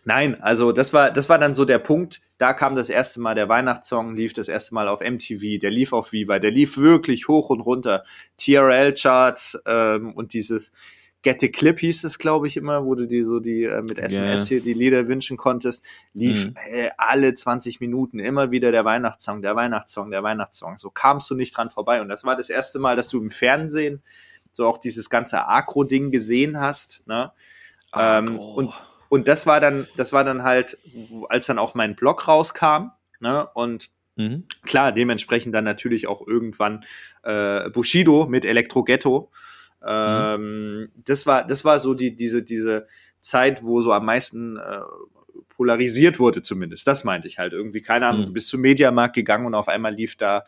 nein, also das war, das war dann so der Punkt. Da kam das erste Mal der Weihnachtssong, lief das erste Mal auf MTV, der lief auf Viva, der lief wirklich hoch und runter. TRL-Charts ähm, und dieses Get the Clip hieß es, glaube ich, immer, wo du dir so die äh, mit SMS hier die Lieder wünschen konntest, lief Mhm. äh, alle 20 Minuten immer wieder der Weihnachtssong, der Weihnachtssong, der Weihnachtssong. So kamst du nicht dran vorbei. Und das war das erste Mal, dass du im Fernsehen so auch dieses ganze Agro-Ding gesehen hast. Ne? Ähm, und, und das war dann, das war dann halt, als dann auch mein Blog rauskam, ne? Und Mhm. klar, dementsprechend dann natürlich auch irgendwann äh, Bushido mit Elektro Ghetto. Ähm, das war, das war so die, diese, diese Zeit, wo so am meisten äh, polarisiert wurde, zumindest. Das meinte ich halt irgendwie. Keine Ahnung, Mhm. du bist zum Mediamarkt gegangen und auf einmal lief da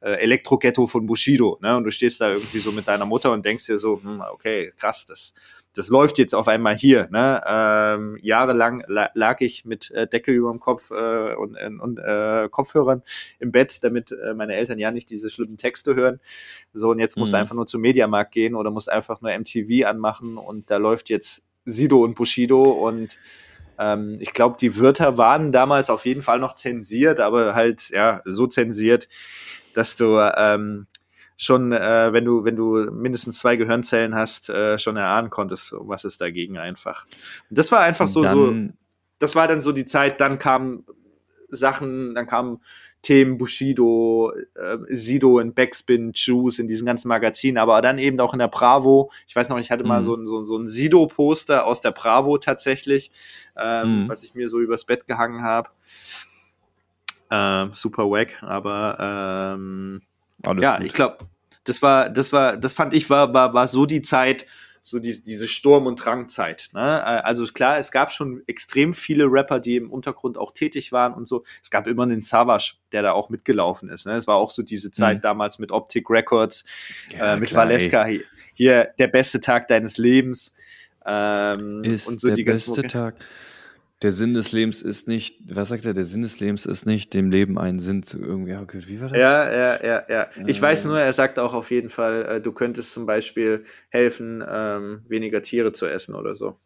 äh, Elektro Ghetto von Bushido, ne? Und du stehst da irgendwie so mit deiner Mutter und denkst dir so, hm, okay, krass, das, das läuft jetzt auf einmal hier. Ne? Ähm, jahrelang la lag ich mit äh, Deckel über dem Kopf äh, und, und, und äh, Kopfhörern im Bett, damit äh, meine Eltern ja nicht diese schlimmen Texte hören. So, und jetzt musst du Mhm. einfach nur zum Mediamarkt gehen oder musst einfach nur MTV anmachen und da läuft jetzt Sido und Bushido und ähm, ich glaube, die Wörter waren damals auf jeden Fall noch zensiert, aber halt ja so zensiert, dass du ähm, schon, äh, wenn du wenn du mindestens zwei Gehirnzellen hast, äh, schon erahnen konntest, was es dagegen einfach. Und das war einfach so so das war dann so die Zeit, dann kamen Sachen, dann kamen Themen Bushido, äh, Sido in Backspin, Juice in diesen ganzen Magazinen, aber dann eben auch in der Bravo. Ich weiß noch, ich hatte mal Mhm. so ein, so, so ein Sido-Poster aus der Bravo tatsächlich, ähm, Mhm. was ich mir so übers Bett gehangen habe. Ähm, super wack, aber ähm, ja, gut. ich glaube, das war, das war, das fand ich war, war, war so die Zeit, so die, diese Sturm- und Drangzeit. Ne? Äh, Also klar, es gab schon extrem viele Rapper, die im Untergrund auch tätig waren und so. Es gab immer einen Savage, der da auch mitgelaufen ist. Ne? Es war auch so diese Zeit Mhm. damals mit Optic Records, Ja, äh, mit klar, ey. Valeska. Hier, hier der beste Tag deines Lebens. Ähm, ist und so der die beste Mucke. Tag. Der Sinn des Lebens ist nicht, was sagt er, der Sinn des Lebens ist nicht, dem Leben einen Sinn zu irgendwie, okay, wie war das? Ja, ja, ja, ja. Ich Äh. weiß nur, er sagt auch auf jeden Fall, äh, du könntest zum Beispiel helfen, ähm, weniger Tiere zu essen oder so.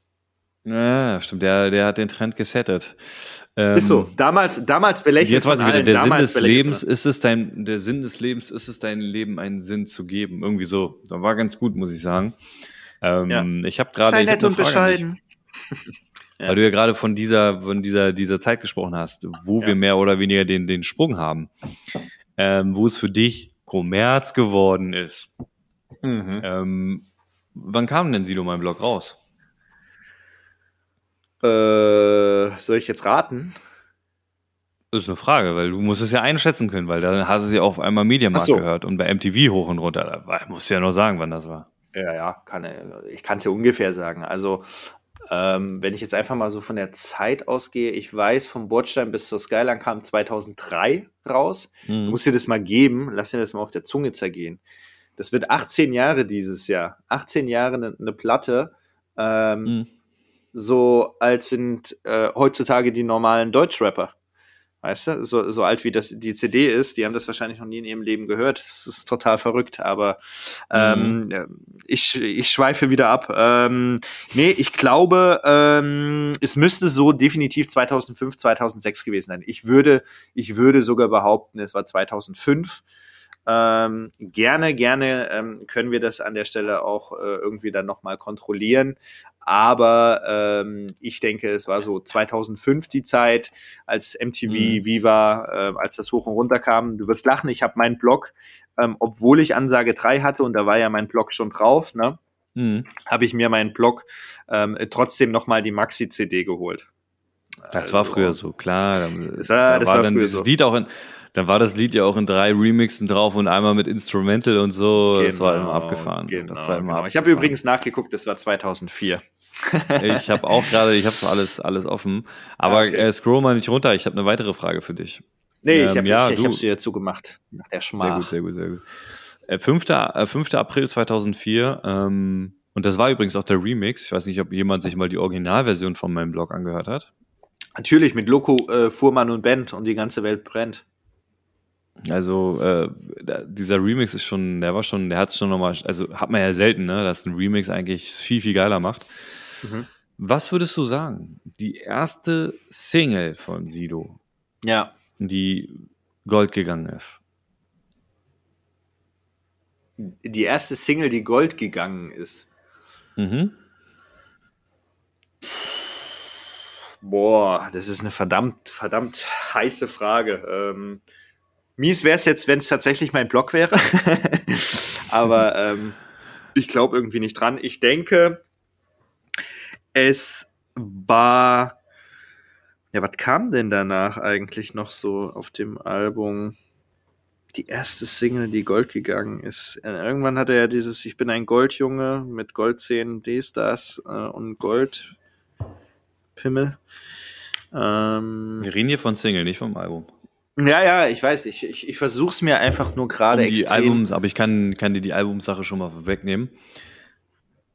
Ja, stimmt, der, der hat den Trend gesettet. Ähm, Ist so. Damals, damals belächelt Jetzt weiß ich wieder, der Sinn des Lebens ist es dein, der Sinn des Lebens ist es dein Leben einen Sinn zu geben. Irgendwie so. Da war ganz gut, muss ich sagen. Ähm, Ja. Ich habe gerade, Sei nett und bescheiden. Ja. Weil du ja gerade von dieser, von dieser, dieser Zeit gesprochen hast, wo Ja. wir mehr oder weniger den, den Sprung haben. ähm, wo es für dich Kommerz geworden ist. Mhm. Ähm, wann kam denn Sido mein Blog raus? Äh, soll ich jetzt raten? Das ist eine Frage, weil du musst es ja einschätzen können, weil da hast du es ja auf einmal Mediamarkt so. gehört und bei MTV hoch und runter. Da musst du ja noch sagen, wann das war. Ja, ja, kann, ich kann es ja ungefähr sagen. Also, ähm, wenn ich jetzt einfach mal so von der Zeit ausgehe, ich weiß, vom Bordstein bis zur Skyline kam 2003 raus. Du Mhm. musst dir das mal geben, lass dir das mal auf der Zunge zergehen. Das wird 18 Jahre dieses Jahr. 18 Jahre eine ne Platte. Ähm, Mhm. So alt sind äh, heutzutage die normalen Deutschrapper. Weißt du, so, so alt wie das die CD ist, die haben das wahrscheinlich noch nie in ihrem Leben gehört. Das ist total verrückt, aber ähm, ja, ich, ich schweife wieder ab. Ähm, nee, ich glaube, ähm, es müsste so definitiv 2005, 2006 gewesen sein. Ich würde, ich würde sogar behaupten, es war 2005. Ähm, gerne, gerne ähm, können wir das an der Stelle auch äh, irgendwie dann nochmal kontrollieren. Aber ähm, ich denke, es war so 2005 die Zeit, als MTV, Mhm. Viva, äh, als das hoch und runter kam. Du wirst lachen, ich habe meinen Blog, ähm, obwohl ich Ansage 3 hatte und da war ja mein Blog schon drauf, ne, Mhm. habe ich mir meinen Blog ähm, trotzdem nochmal die Maxi-CD geholt. Das war Also, früher so, klar. Das war- da das war war dann dieses so. Lied auch in, dann war das Lied ja auch in drei Remixen drauf und einmal mit Instrumental und so. das war immer abgefahren. Genau, das war immer genau. Ich habe abgefahren. übrigens nachgeguckt, das war 2004. Ich habe auch gerade, ich habe alles, alles offen. Aber Ah, okay. äh, scroll mal nicht runter. Ich habe eine weitere Frage für dich. Nee, Ähm, ich habe ja, ich, ich du- hab's dir zugemacht. Nach der Sehr Schmach. gut, sehr gut, sehr gut. Äh, 5. Äh, 5. April 2004. Ähm, und das war übrigens auch der Remix. Ich weiß nicht, ob jemand sich mal die Originalversion von meinem Blog angehört hat. Natürlich mit Loco, äh, Fuhrmann und Band und die ganze Welt brennt. Also äh, dieser Remix ist schon, der war schon, der hat schon nochmal, also hat man ja selten, ne, dass ein Remix eigentlich viel, viel geiler macht. Mhm. Was würdest du sagen? Die erste Single von Sido, Ja. die Gold gegangen ist. Die erste Single, die Gold gegangen ist. Mhm. Boah, das ist eine verdammt, verdammt heiße Frage. Ähm, mies wäre es jetzt, wenn es tatsächlich mein Blog wäre. Aber ähm, ich glaube irgendwie nicht dran. Ich denke, es war. Ja, was kam denn danach eigentlich noch so auf dem Album? Die erste Single, die Gold gegangen ist. Äh, Irgendwann hatte er dieses Ich bin ein Goldjunge mit Goldzähnen, das äh, und Goldpimmel. Ähm, Wir reden hier von Single, nicht vom Album. Ja, ja, ich weiß, ich, ich, ich versuche es mir einfach nur gerade Um die extrem. Albums, aber ich kann, kann dir die Albumsache schon mal wegnehmen.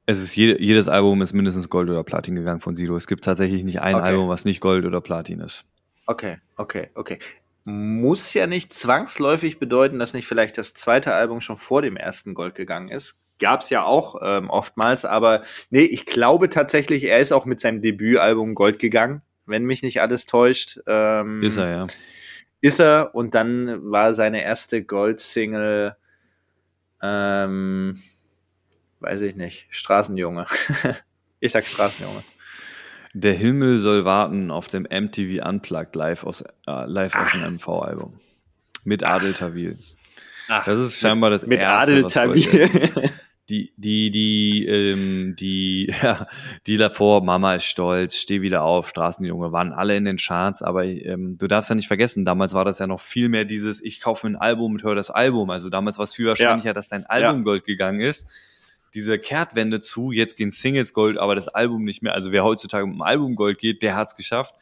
Es ist jede, jedes Album ist mindestens Gold oder Platin gegangen von Sido. Es gibt tatsächlich nicht ein Okay. Album, was nicht Gold oder Platin ist. Okay, okay, okay. Muss ja nicht zwangsläufig bedeuten, dass nicht vielleicht das zweite Album schon vor dem ersten Gold gegangen ist. Gab's ja auch ähm, oftmals, aber nee, ich glaube tatsächlich, er ist auch mit seinem Debütalbum Gold gegangen, wenn mich nicht alles täuscht. Ähm, Ist er, ja. Ist er und dann war seine erste Gold-Single, ähm, weiß ich nicht, Straßenjunge. ich sag Straßenjunge. Der Himmel soll warten auf dem MTV Unplugged live aus, äh, live aus dem MV-Album. Mit Adel Tawil. Ach, Das ist scheinbar das mit erste, Adel was Gold Tawil. Die, die, die, ähm, die, ja, die davor, Mama ist stolz, steh wieder auf, Straßenjunge, waren alle in den Charts, aber ähm, du darfst ja nicht vergessen, damals war das ja noch viel mehr dieses, ich kaufe mir ein Album und höre das Album. Also damals war es viel wahrscheinlicher, dass dein Album Gold gegangen ist. Diese Kehrtwende zu, jetzt gehen Singles Gold, aber das Album nicht mehr. Also wer heutzutage mit dem Album Gold geht, der hat's geschafft.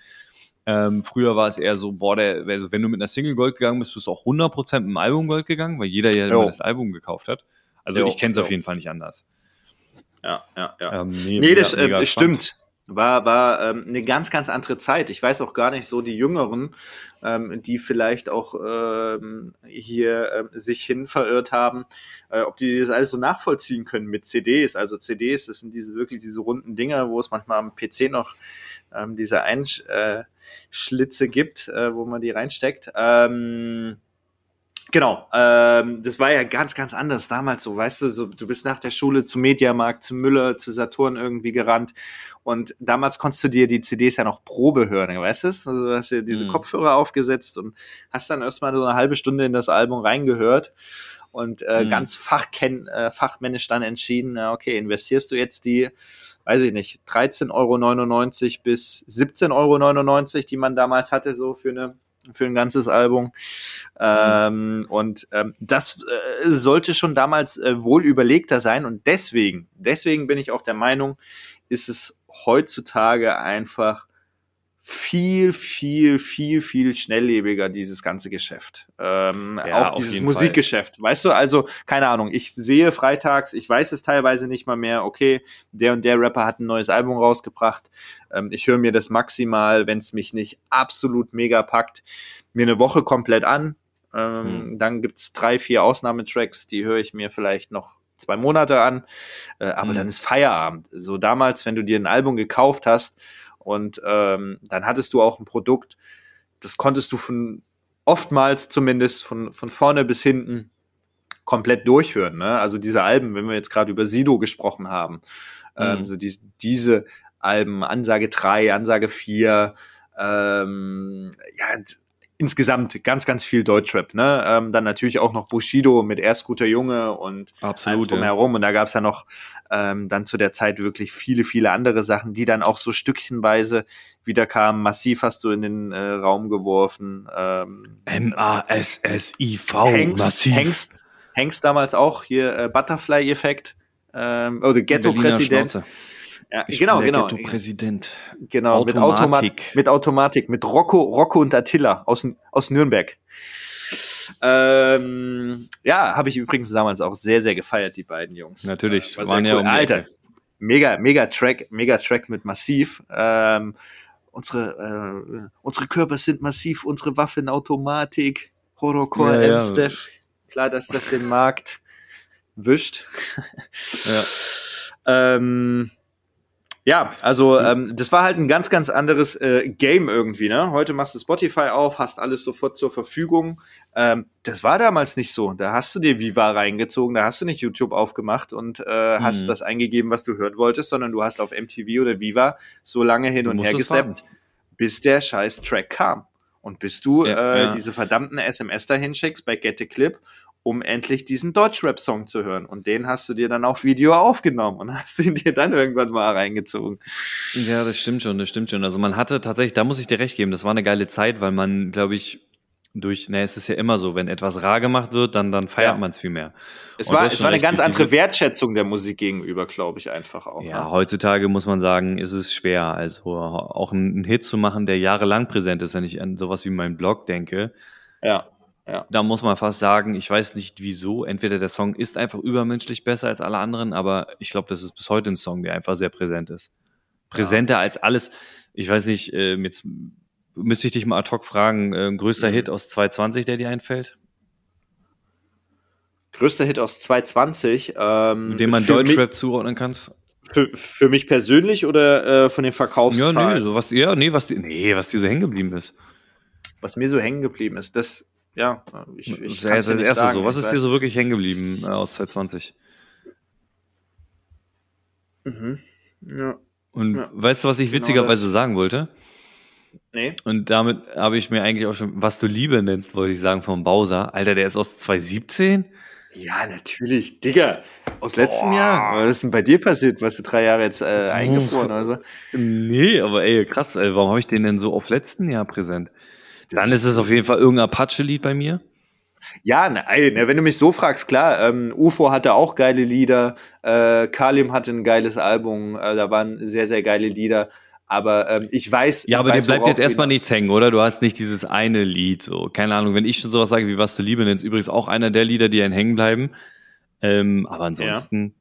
Ähm, früher war es eher so, boah, der, also wenn du mit einer Single Gold gegangen bist, bist du auch 100% mit dem Album Gold gegangen, weil jeder ja das Album gekauft hat. Also Jo, ich kenne es auf jeden Fall nicht anders. ja, ja, ja. Ähm, Nee, das mega- mega äh, stimmt. War, war ähm, eine ganz, ganz andere Zeit. Ich weiß auch gar nicht so die Jüngeren, ähm, die vielleicht auch ähm, hier ähm, sich hin verirrt haben, äh, ob die das alles so nachvollziehen können mit CDs. Also CDs, das sind diese wirklich diese runden Dinger, wo es manchmal am PC noch ähm, diese Einschlitze äh, gibt, äh, wo man die reinsteckt. Ähm, Genau, ähm, das war ja ganz, ganz anders damals so, weißt du, so, du bist nach der Schule zum Mediamarkt, zum Müller, zu Saturn irgendwie gerannt und damals konntest du dir die CDs ja noch Probe hören, weißt du? Also du hast dir diese Mhm. Kopfhörer aufgesetzt und hast dann erstmal so eine halbe Stunde in das Album reingehört und äh, Mhm. ganz fachkenn, äh, fachmännisch dann entschieden, na, okay, investierst du jetzt die, weiß ich nicht, 13,99 Euro bis 17,99 Euro, die man damals hatte, so für eine für ein ganzes Album. Ähm, und ähm, das äh, sollte schon damals äh, wohl überlegter sein. Und deswegen, deswegen bin ich auch der Meinung, ist es heutzutage einfach viel, viel, viel, viel schnelllebiger, dieses ganze Geschäft. Ähm, Ja, auch dieses Musikgeschäft. Weißt du, also, keine Ahnung, ich sehe freitags, ich weiß es teilweise nicht mal mehr, okay, der und der Rapper hat ein neues Album rausgebracht. Ähm, ich höre mir das maximal, wenn es mich nicht absolut mega packt, mir eine Woche komplett an. Ähm, Hm. Dann gibt's drei, vier Ausnahmetracks, die höre ich mir vielleicht noch zwei Monate an, äh, aber Hm. dann ist Feierabend. So damals, wenn du dir ein Album gekauft hast und ähm, dann hattest du auch ein Produkt, das konntest du von oftmals zumindest von, von vorne bis hinten komplett durchhören. Ne? Also diese Alben, wenn wir jetzt gerade über Sido gesprochen haben, ähm, Mhm. so die, diese Alben, Ansage 3, Ansage 4, ähm, ja, insgesamt ganz, ganz viel Deutschrap. Ne? Ähm, dann natürlich auch noch Bushido mit Erst guter Junge und Absolut. Ja. drumherum. Und da gab es ja noch ähm, dann zu der Zeit wirklich viele, viele andere Sachen, die dann auch so stückchenweise wieder kamen. Massiv hast du in den äh, Raum geworfen. Ähm, M-A-S-S-I-V. Hengst, Massiv. Hengst, Hengst damals auch hier äh, Butterfly-Effekt. Ähm, oder Ghetto-Präsident. Ja, Ich genau, bin der genau. Ghetto-Präsident. Genau, mit Automatik. Automatik. Mit Automatik, mit Rocco, Rocco und Attila aus, aus Nürnberg. Ähm, ja, habe ich übrigens damals auch sehr, sehr gefeiert, die beiden Jungs. Natürlich, Äh, war waren sehr ja cool. um Alter, mega, mega Track, mega Track mit Massiv. Ähm, unsere, äh, unsere Körper sind massiv, unsere Waffen Automatik, Horrorcore, Ja, ja. M-Steph. Klar, dass das den Markt wischt. Ja. Ähm, ja, also ähm, das war halt ein ganz, ganz anderes äh, Game irgendwie. Ne? Heute machst du Spotify auf, hast alles sofort zur Verfügung. Ähm, das war damals nicht so. Da hast du dir Viva reingezogen, da hast du nicht YouTube aufgemacht und äh, hast Mhm. das eingegeben, was du hören wolltest, sondern du hast auf MTV oder Viva so lange hin Du und her gesappt, bis der scheiß Track kam. Und bis du Ja, äh, ja. diese verdammten SMS dahin schickst bei Get a Clip, um endlich diesen Deutschrap-Song zu hören. Und den hast du dir dann auf Video aufgenommen und hast ihn dir dann irgendwann mal reingezogen. Ja, das stimmt schon, das stimmt schon. Also man hatte tatsächlich, da muss ich dir recht geben, das war eine geile Zeit, weil man, glaube ich, durch, ne, es ist ja immer so, wenn etwas rar gemacht wird, dann, dann feiert Ja. man es viel mehr. Es Und war, es war eine ganz andere Wertschätzung der Musik gegenüber, glaube ich, einfach auch. Ja, ne? heutzutage muss man sagen, ist es schwer. Also auch einen Hit zu machen, der jahrelang präsent ist, wenn ich an sowas wie meinen Blog denke. ja. Ja. Da muss man fast sagen, ich weiß nicht wieso. Entweder der Song ist einfach übermenschlich besser als alle anderen, aber ich glaube, das ist bis heute ein Song, der einfach sehr präsent ist. Präsenter als alles. Ich weiß nicht, äh, jetzt müsste ich dich mal ad hoc fragen, äh, größter Mhm. Hit aus 220, der dir einfällt? Größter Hit aus 220. Ähm, Mit dem man Deutschrap zuordnen kannst? Für, für mich persönlich oder äh, von den Ja, Verkaufszahlen? nee, so was, ja, nee, was, nee, was dir so hängen geblieben ist. Was mir so hängen geblieben ist, das, ja, ich, ich kann's das erste sagen. so. Was ist dir so wirklich hängen geblieben äh, aus 220? Mhm. Ja. Und Ja, weißt du, was ich genau witzigerweise das. sagen wollte? Nee. Und damit habe ich mir eigentlich auch schon, was du Liebe nennst, wollte ich sagen, vom Bowser. Alter, der ist aus 2017? Ja, natürlich. Digga, aus letztem Boah. Jahr. Was ist denn bei dir passiert? Warst du drei Jahre jetzt äh, eingefroren oder so? Nee, aber ey, krass, ey, warum habe ich den denn so auf letzten Jahr präsent? Dann ist es auf jeden Fall irgendein Apache-Lied bei mir. Ja, ey, na, wenn du mich so fragst, klar, ähm, UFO hatte auch geile Lieder, äh, Kalim hatte ein geiles Album, äh, da waren sehr, sehr geile Lieder, aber ähm, ich weiß. Ja, ich aber dir weiß, bleibt worauf jetzt erstmal nichts hängen, oder? Du hast nicht dieses eine Lied, so. Keine Ahnung, wenn ich schon sowas sage, wie was du Liebe nennst, übrigens auch einer der Lieder, die einen hängen bleiben. Ähm, aber ansonsten.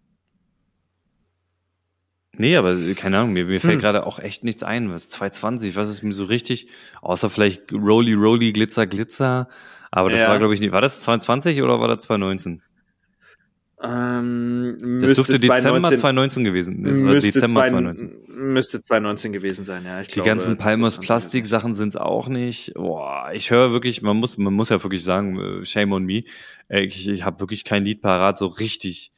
Nee, aber äh, keine Ahnung, mir, mir fällt Hm. gerade auch echt nichts ein. Was 220, was ist mir so richtig, außer vielleicht Rolly Rolly Glitzer Glitzer. Aber das Ja. war, glaube ich, nicht. War das 22 oder war das 2019? Ähm, Das dürfte müsste Dezember 2019 2019 gewesen. Das war müsste, Dezember zwei- 2019. müsste 2019 gewesen sein, ja. Ich Die glaube, ganzen Palmos 2020 Plastik Sachen sind es auch nicht. Boah, ich höre wirklich, man muss, man muss ja wirklich sagen, äh, shame on me. Äh, Ich, ich habe wirklich kein Lied parat, so richtig,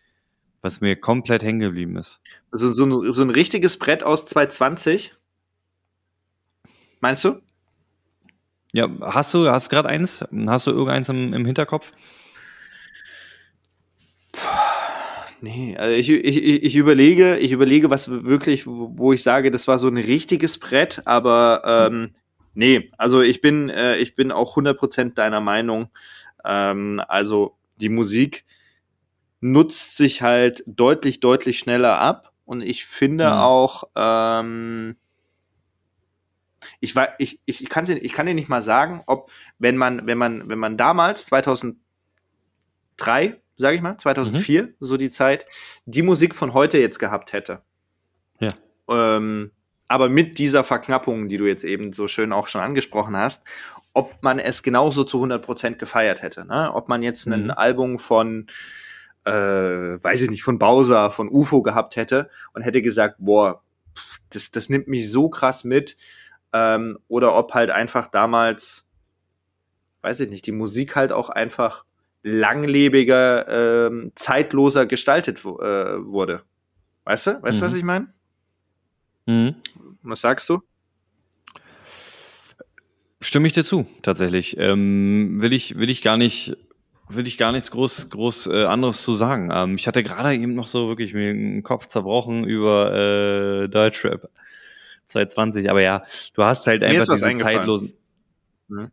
was mir komplett hängen geblieben ist. So, so, ein- so ein richtiges Brett aus 220. Meinst du? Ja, hast du, hast gerade eins? Hast du irgendeins im, im Hinterkopf? Nee, also ich, ich, ich überlege, ich überlege, was wirklich, wo wo ich sage, das war so ein richtiges Brett, aber ähm, nee, also ich bin, äh, ich bin auch 100% deiner Meinung. Ähm, also die Musik nutzt sich halt deutlich, deutlich schneller ab und ich finde Mhm. auch, ähm, ich, wei- ich, ich, ich, kann dir, ich kann dir nicht mal sagen, ob, wenn man, wenn man, wenn man damals, 2003, sage ich mal, 2004, so die Zeit, die Musik von heute jetzt gehabt hätte. Ja. Ähm, aber mit dieser Verknappung, die du jetzt eben so schön auch schon angesprochen hast, ob man es genauso zu 100% gefeiert hätte. Ne? Ob man jetzt ein Mhm. Album von, äh, weiß ich nicht, von Bowser, von UFO gehabt hätte und hätte gesagt, boah, pff, das, das nimmt mich so krass mit. Ähm, oder ob halt einfach damals, weiß ich nicht, die Musik halt auch einfach langlebiger, ähm, zeitloser gestaltet äh, wurde. Weißt du? Weißt du, Mhm. was ich meine? Mhm. Was sagst du? Stimme ich dir zu, tatsächlich. Ähm, will ich, will ich gar nicht, will ich gar nichts groß, groß äh, anderes zu sagen. Ähm, ich hatte gerade eben noch so wirklich mir den Kopf zerbrochen über äh, Deutschrap 2020. Aber ja, du hast halt einfach diese zeitlosen. Mhm.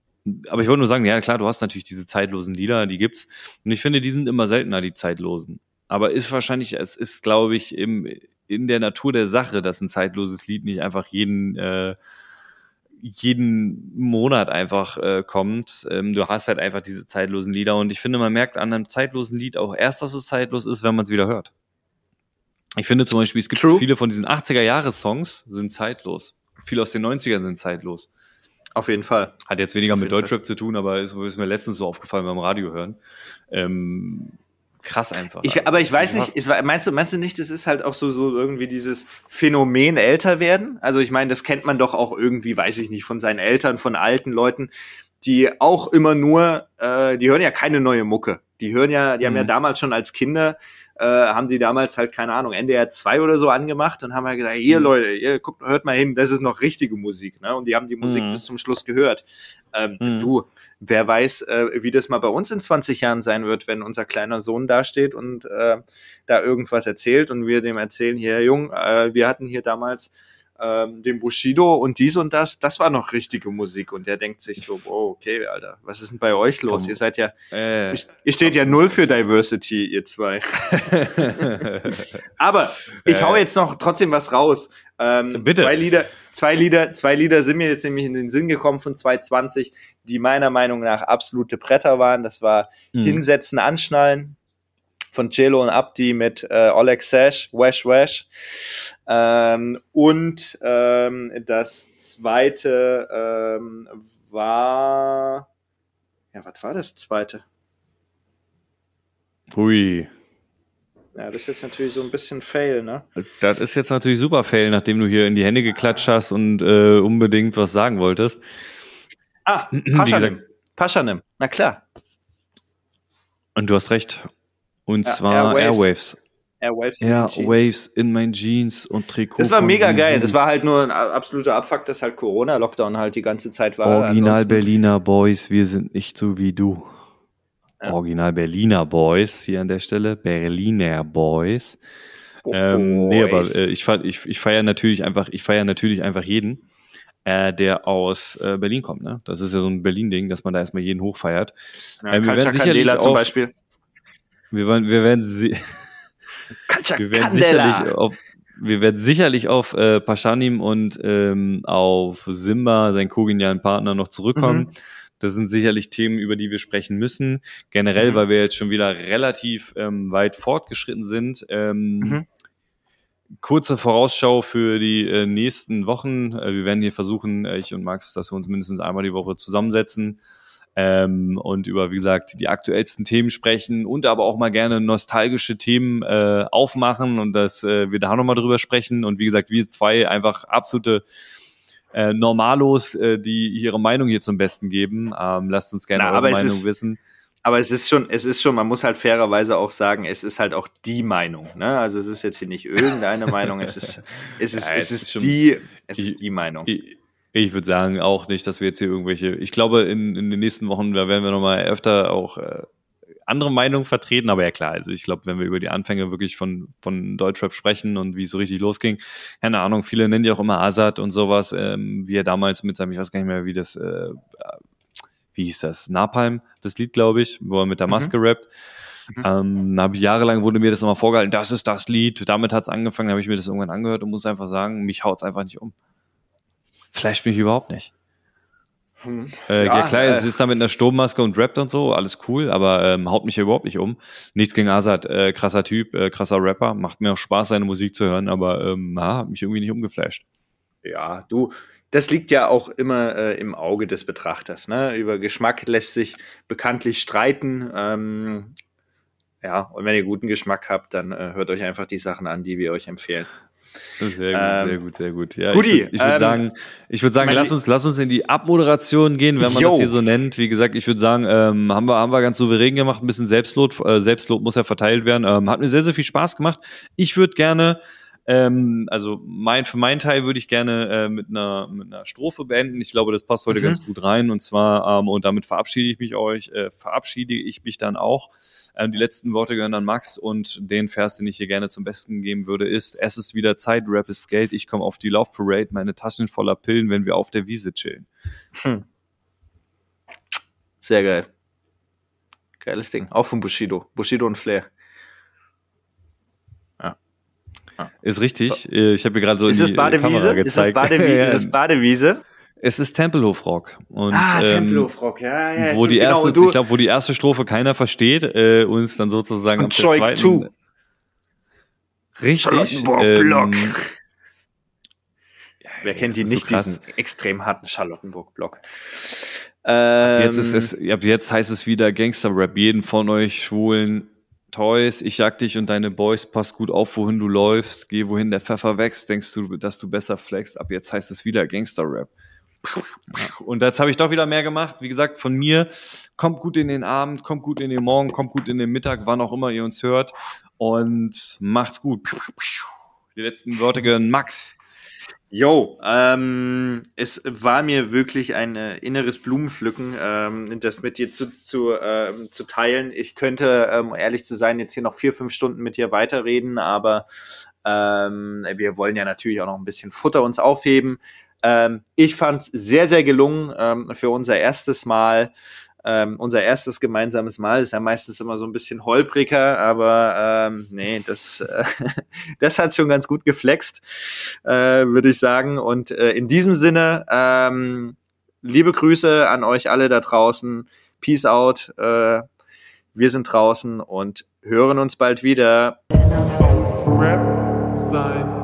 Aber ich wollte nur sagen, ja klar, du hast natürlich diese zeitlosen Lieder, die gibt's. Und ich finde, die sind immer seltener, die zeitlosen. Aber ist wahrscheinlich, es ist, glaube ich, im, in der Natur der Sache, dass ein zeitloses Lied nicht einfach jeden, äh, jeden Monat einfach äh, kommt. Ähm, du hast halt einfach diese zeitlosen Lieder und ich finde, man merkt an einem zeitlosen Lied auch erst, dass es zeitlos ist, wenn man es wieder hört. Ich finde zum Beispiel, es gibt True. viele von diesen 80er-Jahres-Songs sind zeitlos. Viele aus den 90ern sind zeitlos. Auf jeden Fall. Hat jetzt weniger Auf mit Deutschrap zu tun, aber ist, ist mir letztens so aufgefallen beim Radio hören. Ähm, krass einfach. Ich, aber ich weiß nicht, ist, meinst, du, meinst du nicht, das ist halt auch so, so irgendwie dieses Phänomen älter werden? Also ich meine, das kennt man doch auch irgendwie, weiß ich nicht, von seinen Eltern, von alten Leuten, die auch immer nur, äh, die hören ja keine neue Mucke. Die hören ja, die haben ja Mhm. damals schon als Kinder, äh, haben die damals halt, keine Ahnung, NDR 2 oder so angemacht und haben halt gesagt, hier Mhm. Leute, ihr guckt, hört mal hin, das ist noch richtige Musik, ne? Und die haben die Musik Mhm. bis zum Schluss gehört. Ähm, Mhm. Du, wer weiß, äh, wie das mal bei uns in 20 Jahren sein wird, wenn unser kleiner Sohn dasteht und äh, da irgendwas erzählt und wir dem erzählen, hier Jung, äh, wir hatten hier damals ähm, den Bushido und dies und das, das war noch richtige Musik und der denkt sich so, oh, okay, Alter, was ist denn bei euch los? Komm. Ihr seid ja, Äh, ihr steht ja null für Diversity, ihr zwei. Aber ich Äh. hau jetzt noch trotzdem was raus. Ähm, Bitte. Zwei Lieder, zwei Lieder, zwei Lieder sind mir jetzt nämlich in den Sinn gekommen von 220, die meiner Meinung nach absolute Bretter waren. Das war Mhm. Hinsetzen, Anschnallen von Jello und Abdi mit äh, Oleg Sash, Wesh Wesh. Ähm, und ähm, das zweite ähm, war, ja, was war das zweite? Hui. Ja, das ist jetzt natürlich so ein bisschen Fail, ne? Das ist jetzt natürlich super fail, nachdem du hier in die Hände geklatscht hast und äh, unbedingt was sagen wolltest. Ah, Paschanim. Paschanim, na klar. Und du hast recht. Und Ja, zwar Airwaves. Airwaves. Airwaves. in. Airwaves in meinen Jeans und Trikot. Das war mega geil. Das war halt nur ein absoluter Abfuck, dass halt Corona-Lockdown halt die ganze Zeit war. Original Berliner Boys, wir sind nicht so wie du. Ja. Original Berliner Boys hier an der Stelle. Berliner Boys. Bo- Ähm, nee, aber äh, ich, ich, ich feiere natürlich einfach, ich feiere natürlich einfach jeden, äh, der aus äh, Berlin kommt. Ne? Das ist ja so ein Berlin-Ding, dass man da erstmal jeden hochfeiert. ja, ähm, wir werden sicherlich Candela zum auf- Beispiel. Wir werden, wir werden, si wir werden sicherlich auf, wir werden sicherlich auf äh, Paschanim und ähm, auf Simba, seinen kogenialen Partner, noch zurückkommen. Mhm. Das sind sicherlich Themen, über die wir sprechen müssen. Generell, Mhm. weil wir jetzt schon wieder relativ ähm, weit fortgeschritten sind. Ähm, Mhm. Kurze Vorausschau für die äh, nächsten Wochen. Äh, wir werden hier versuchen, äh, ich und Max, dass wir uns mindestens einmal die Woche zusammensetzen. ähm, und über, wie gesagt, die aktuellsten Themen sprechen und aber auch mal gerne nostalgische Themen äh, aufmachen und dass äh, wir da nochmal drüber sprechen. Und wie gesagt, wir zwei einfach absolute äh, Normalos, äh, die ihre Meinung hier zum Besten geben. Ähm, lasst uns gerne Na, eure Meinung ist, wissen. Aber es ist schon, es ist schon, man muss halt fairerweise auch sagen, es ist halt auch die Meinung. Ne? Also es ist jetzt hier nicht irgendeine Meinung, es ist, es ist, ja, es, es ist, ist die, es ist die Meinung. Ich, ich würde sagen auch nicht, dass wir jetzt hier irgendwelche, ich glaube, in, in den nächsten Wochen, da werden wir nochmal öfter auch äh, andere Meinungen vertreten, aber ja klar, also ich glaube, wenn wir über die Anfänge wirklich von, von Deutschrap sprechen und wie es so richtig losging, keine Ahnung, viele nennen die auch immer Azad und sowas, ähm, wie er damals mit seinem, ich weiß gar nicht mehr, wie das, äh, wie hieß das, Napalm, das Lied, glaube ich, wo er mit der mhm. Maske mhm. rappt. Mhm. Ähm, habe ich jahrelang wurde mir das immer vorgehalten, das ist das Lied, damit hat es angefangen, habe ich mir das irgendwann angehört und muss einfach sagen, mich haut es einfach nicht um. Flasht mich überhaupt nicht. Hm. Äh, ja, ja, klar, äh, es ist da mit einer Sturmmaske und rappt und so, alles cool, aber ähm, haut mich hier überhaupt nicht um. Nichts gegen Azad, äh, krasser Typ, äh, krasser Rapper, macht mir auch Spaß, seine Musik zu hören, aber ähm, hat mich irgendwie nicht umgeflasht. Ja, du, das liegt ja auch immer äh, im Auge des Betrachters. Ne? Über Geschmack lässt sich bekanntlich streiten. Ähm, ja, und wenn ihr guten Geschmack habt, dann äh, hört euch einfach die Sachen an, die wir euch empfehlen. Sehr gut, ähm, sehr gut, sehr gut. Ja, Guti, ich würde würd ähm, sagen, ich würde sagen, lass uns, lass uns in die Abmoderation gehen, wenn man yo. das hier so nennt. Wie gesagt, ich würde sagen, ähm, haben wir, haben wir ganz souverän gemacht, ein bisschen Selbstlob, äh, Selbstlob muss ja verteilt werden. Ähm, hat mir sehr, sehr viel Spaß gemacht. Ich würde gerne ähm, also mein, für meinen Teil würde ich gerne äh, mit, einer, mit einer Strophe beenden. Ich glaube, das passt heute mhm. ganz gut rein. Und zwar, ähm, und damit verabschiede ich mich euch, äh, verabschiede ich mich dann auch. Ähm, die letzten Worte gehören an Max und den Vers, den ich hier gerne zum Besten geben würde, ist, es ist wieder Zeit, Rap ist Geld, ich komme auf die Laufparade, meine Taschen voller Pillen, wenn wir auf der Wiese chillen. Hm. Sehr geil. Geiles Ding. Auch von Bushido. Bushido und Flair. Ist richtig. Äh, ich habe mir gerade so ist in die Badewiese? gezeigt. Ist es Badewiese? ist es Badewiese? Es ist Tempelhofrock. Und, ah, ähm, Tempelhofrock, ja, ja. Wo die genau, erste, genau, ich glaube, wo die erste Strophe keiner versteht, äh, uns dann sozusagen und ab der zweiten. Two. Richtig. Ähm, Wer kennt die nicht, so diesen extrem harten Charlottenburg-Block? Ähm, jetzt ist es, ab jetzt heißt es wieder Gangster-Rap. Jeden von euch Schwulen Toys, ich jag dich und deine Boys, pass gut auf, wohin du läufst, geh wohin der Pfeffer wächst, denkst du, dass du besser flexst, ab jetzt heißt es wieder Gangster-Rap. Und jetzt habe ich doch wieder mehr gemacht. Wie gesagt, von mir, kommt gut in den Abend, kommt gut in den Morgen, kommt gut in den Mittag, wann auch immer ihr uns hört und macht's gut. Die letzten Worte gehören Max. Jo, ähm, es war mir wirklich ein äh, inneres Blumenpflücken, ähm, das mit dir zu, zu, ähm, zu teilen. Ich könnte, ähm, ehrlich zu sein, jetzt hier noch vier, fünf Stunden mit dir weiterreden, aber ähm, wir wollen ja natürlich auch noch ein bisschen Futter uns aufheben. Ähm, ich fand es sehr, sehr gelungen ähm, für unser erstes Mal ähm, unser erstes gemeinsames Mal ist ja meistens immer so ein bisschen holpriger, aber ähm, nee, das, äh, das hat schon ganz gut geflext, äh, würde ich sagen. Und äh, in diesem Sinne, ähm, liebe Grüße an euch alle da draußen. Peace out. Äh, wir sind draußen und hören uns bald wieder. Rap sein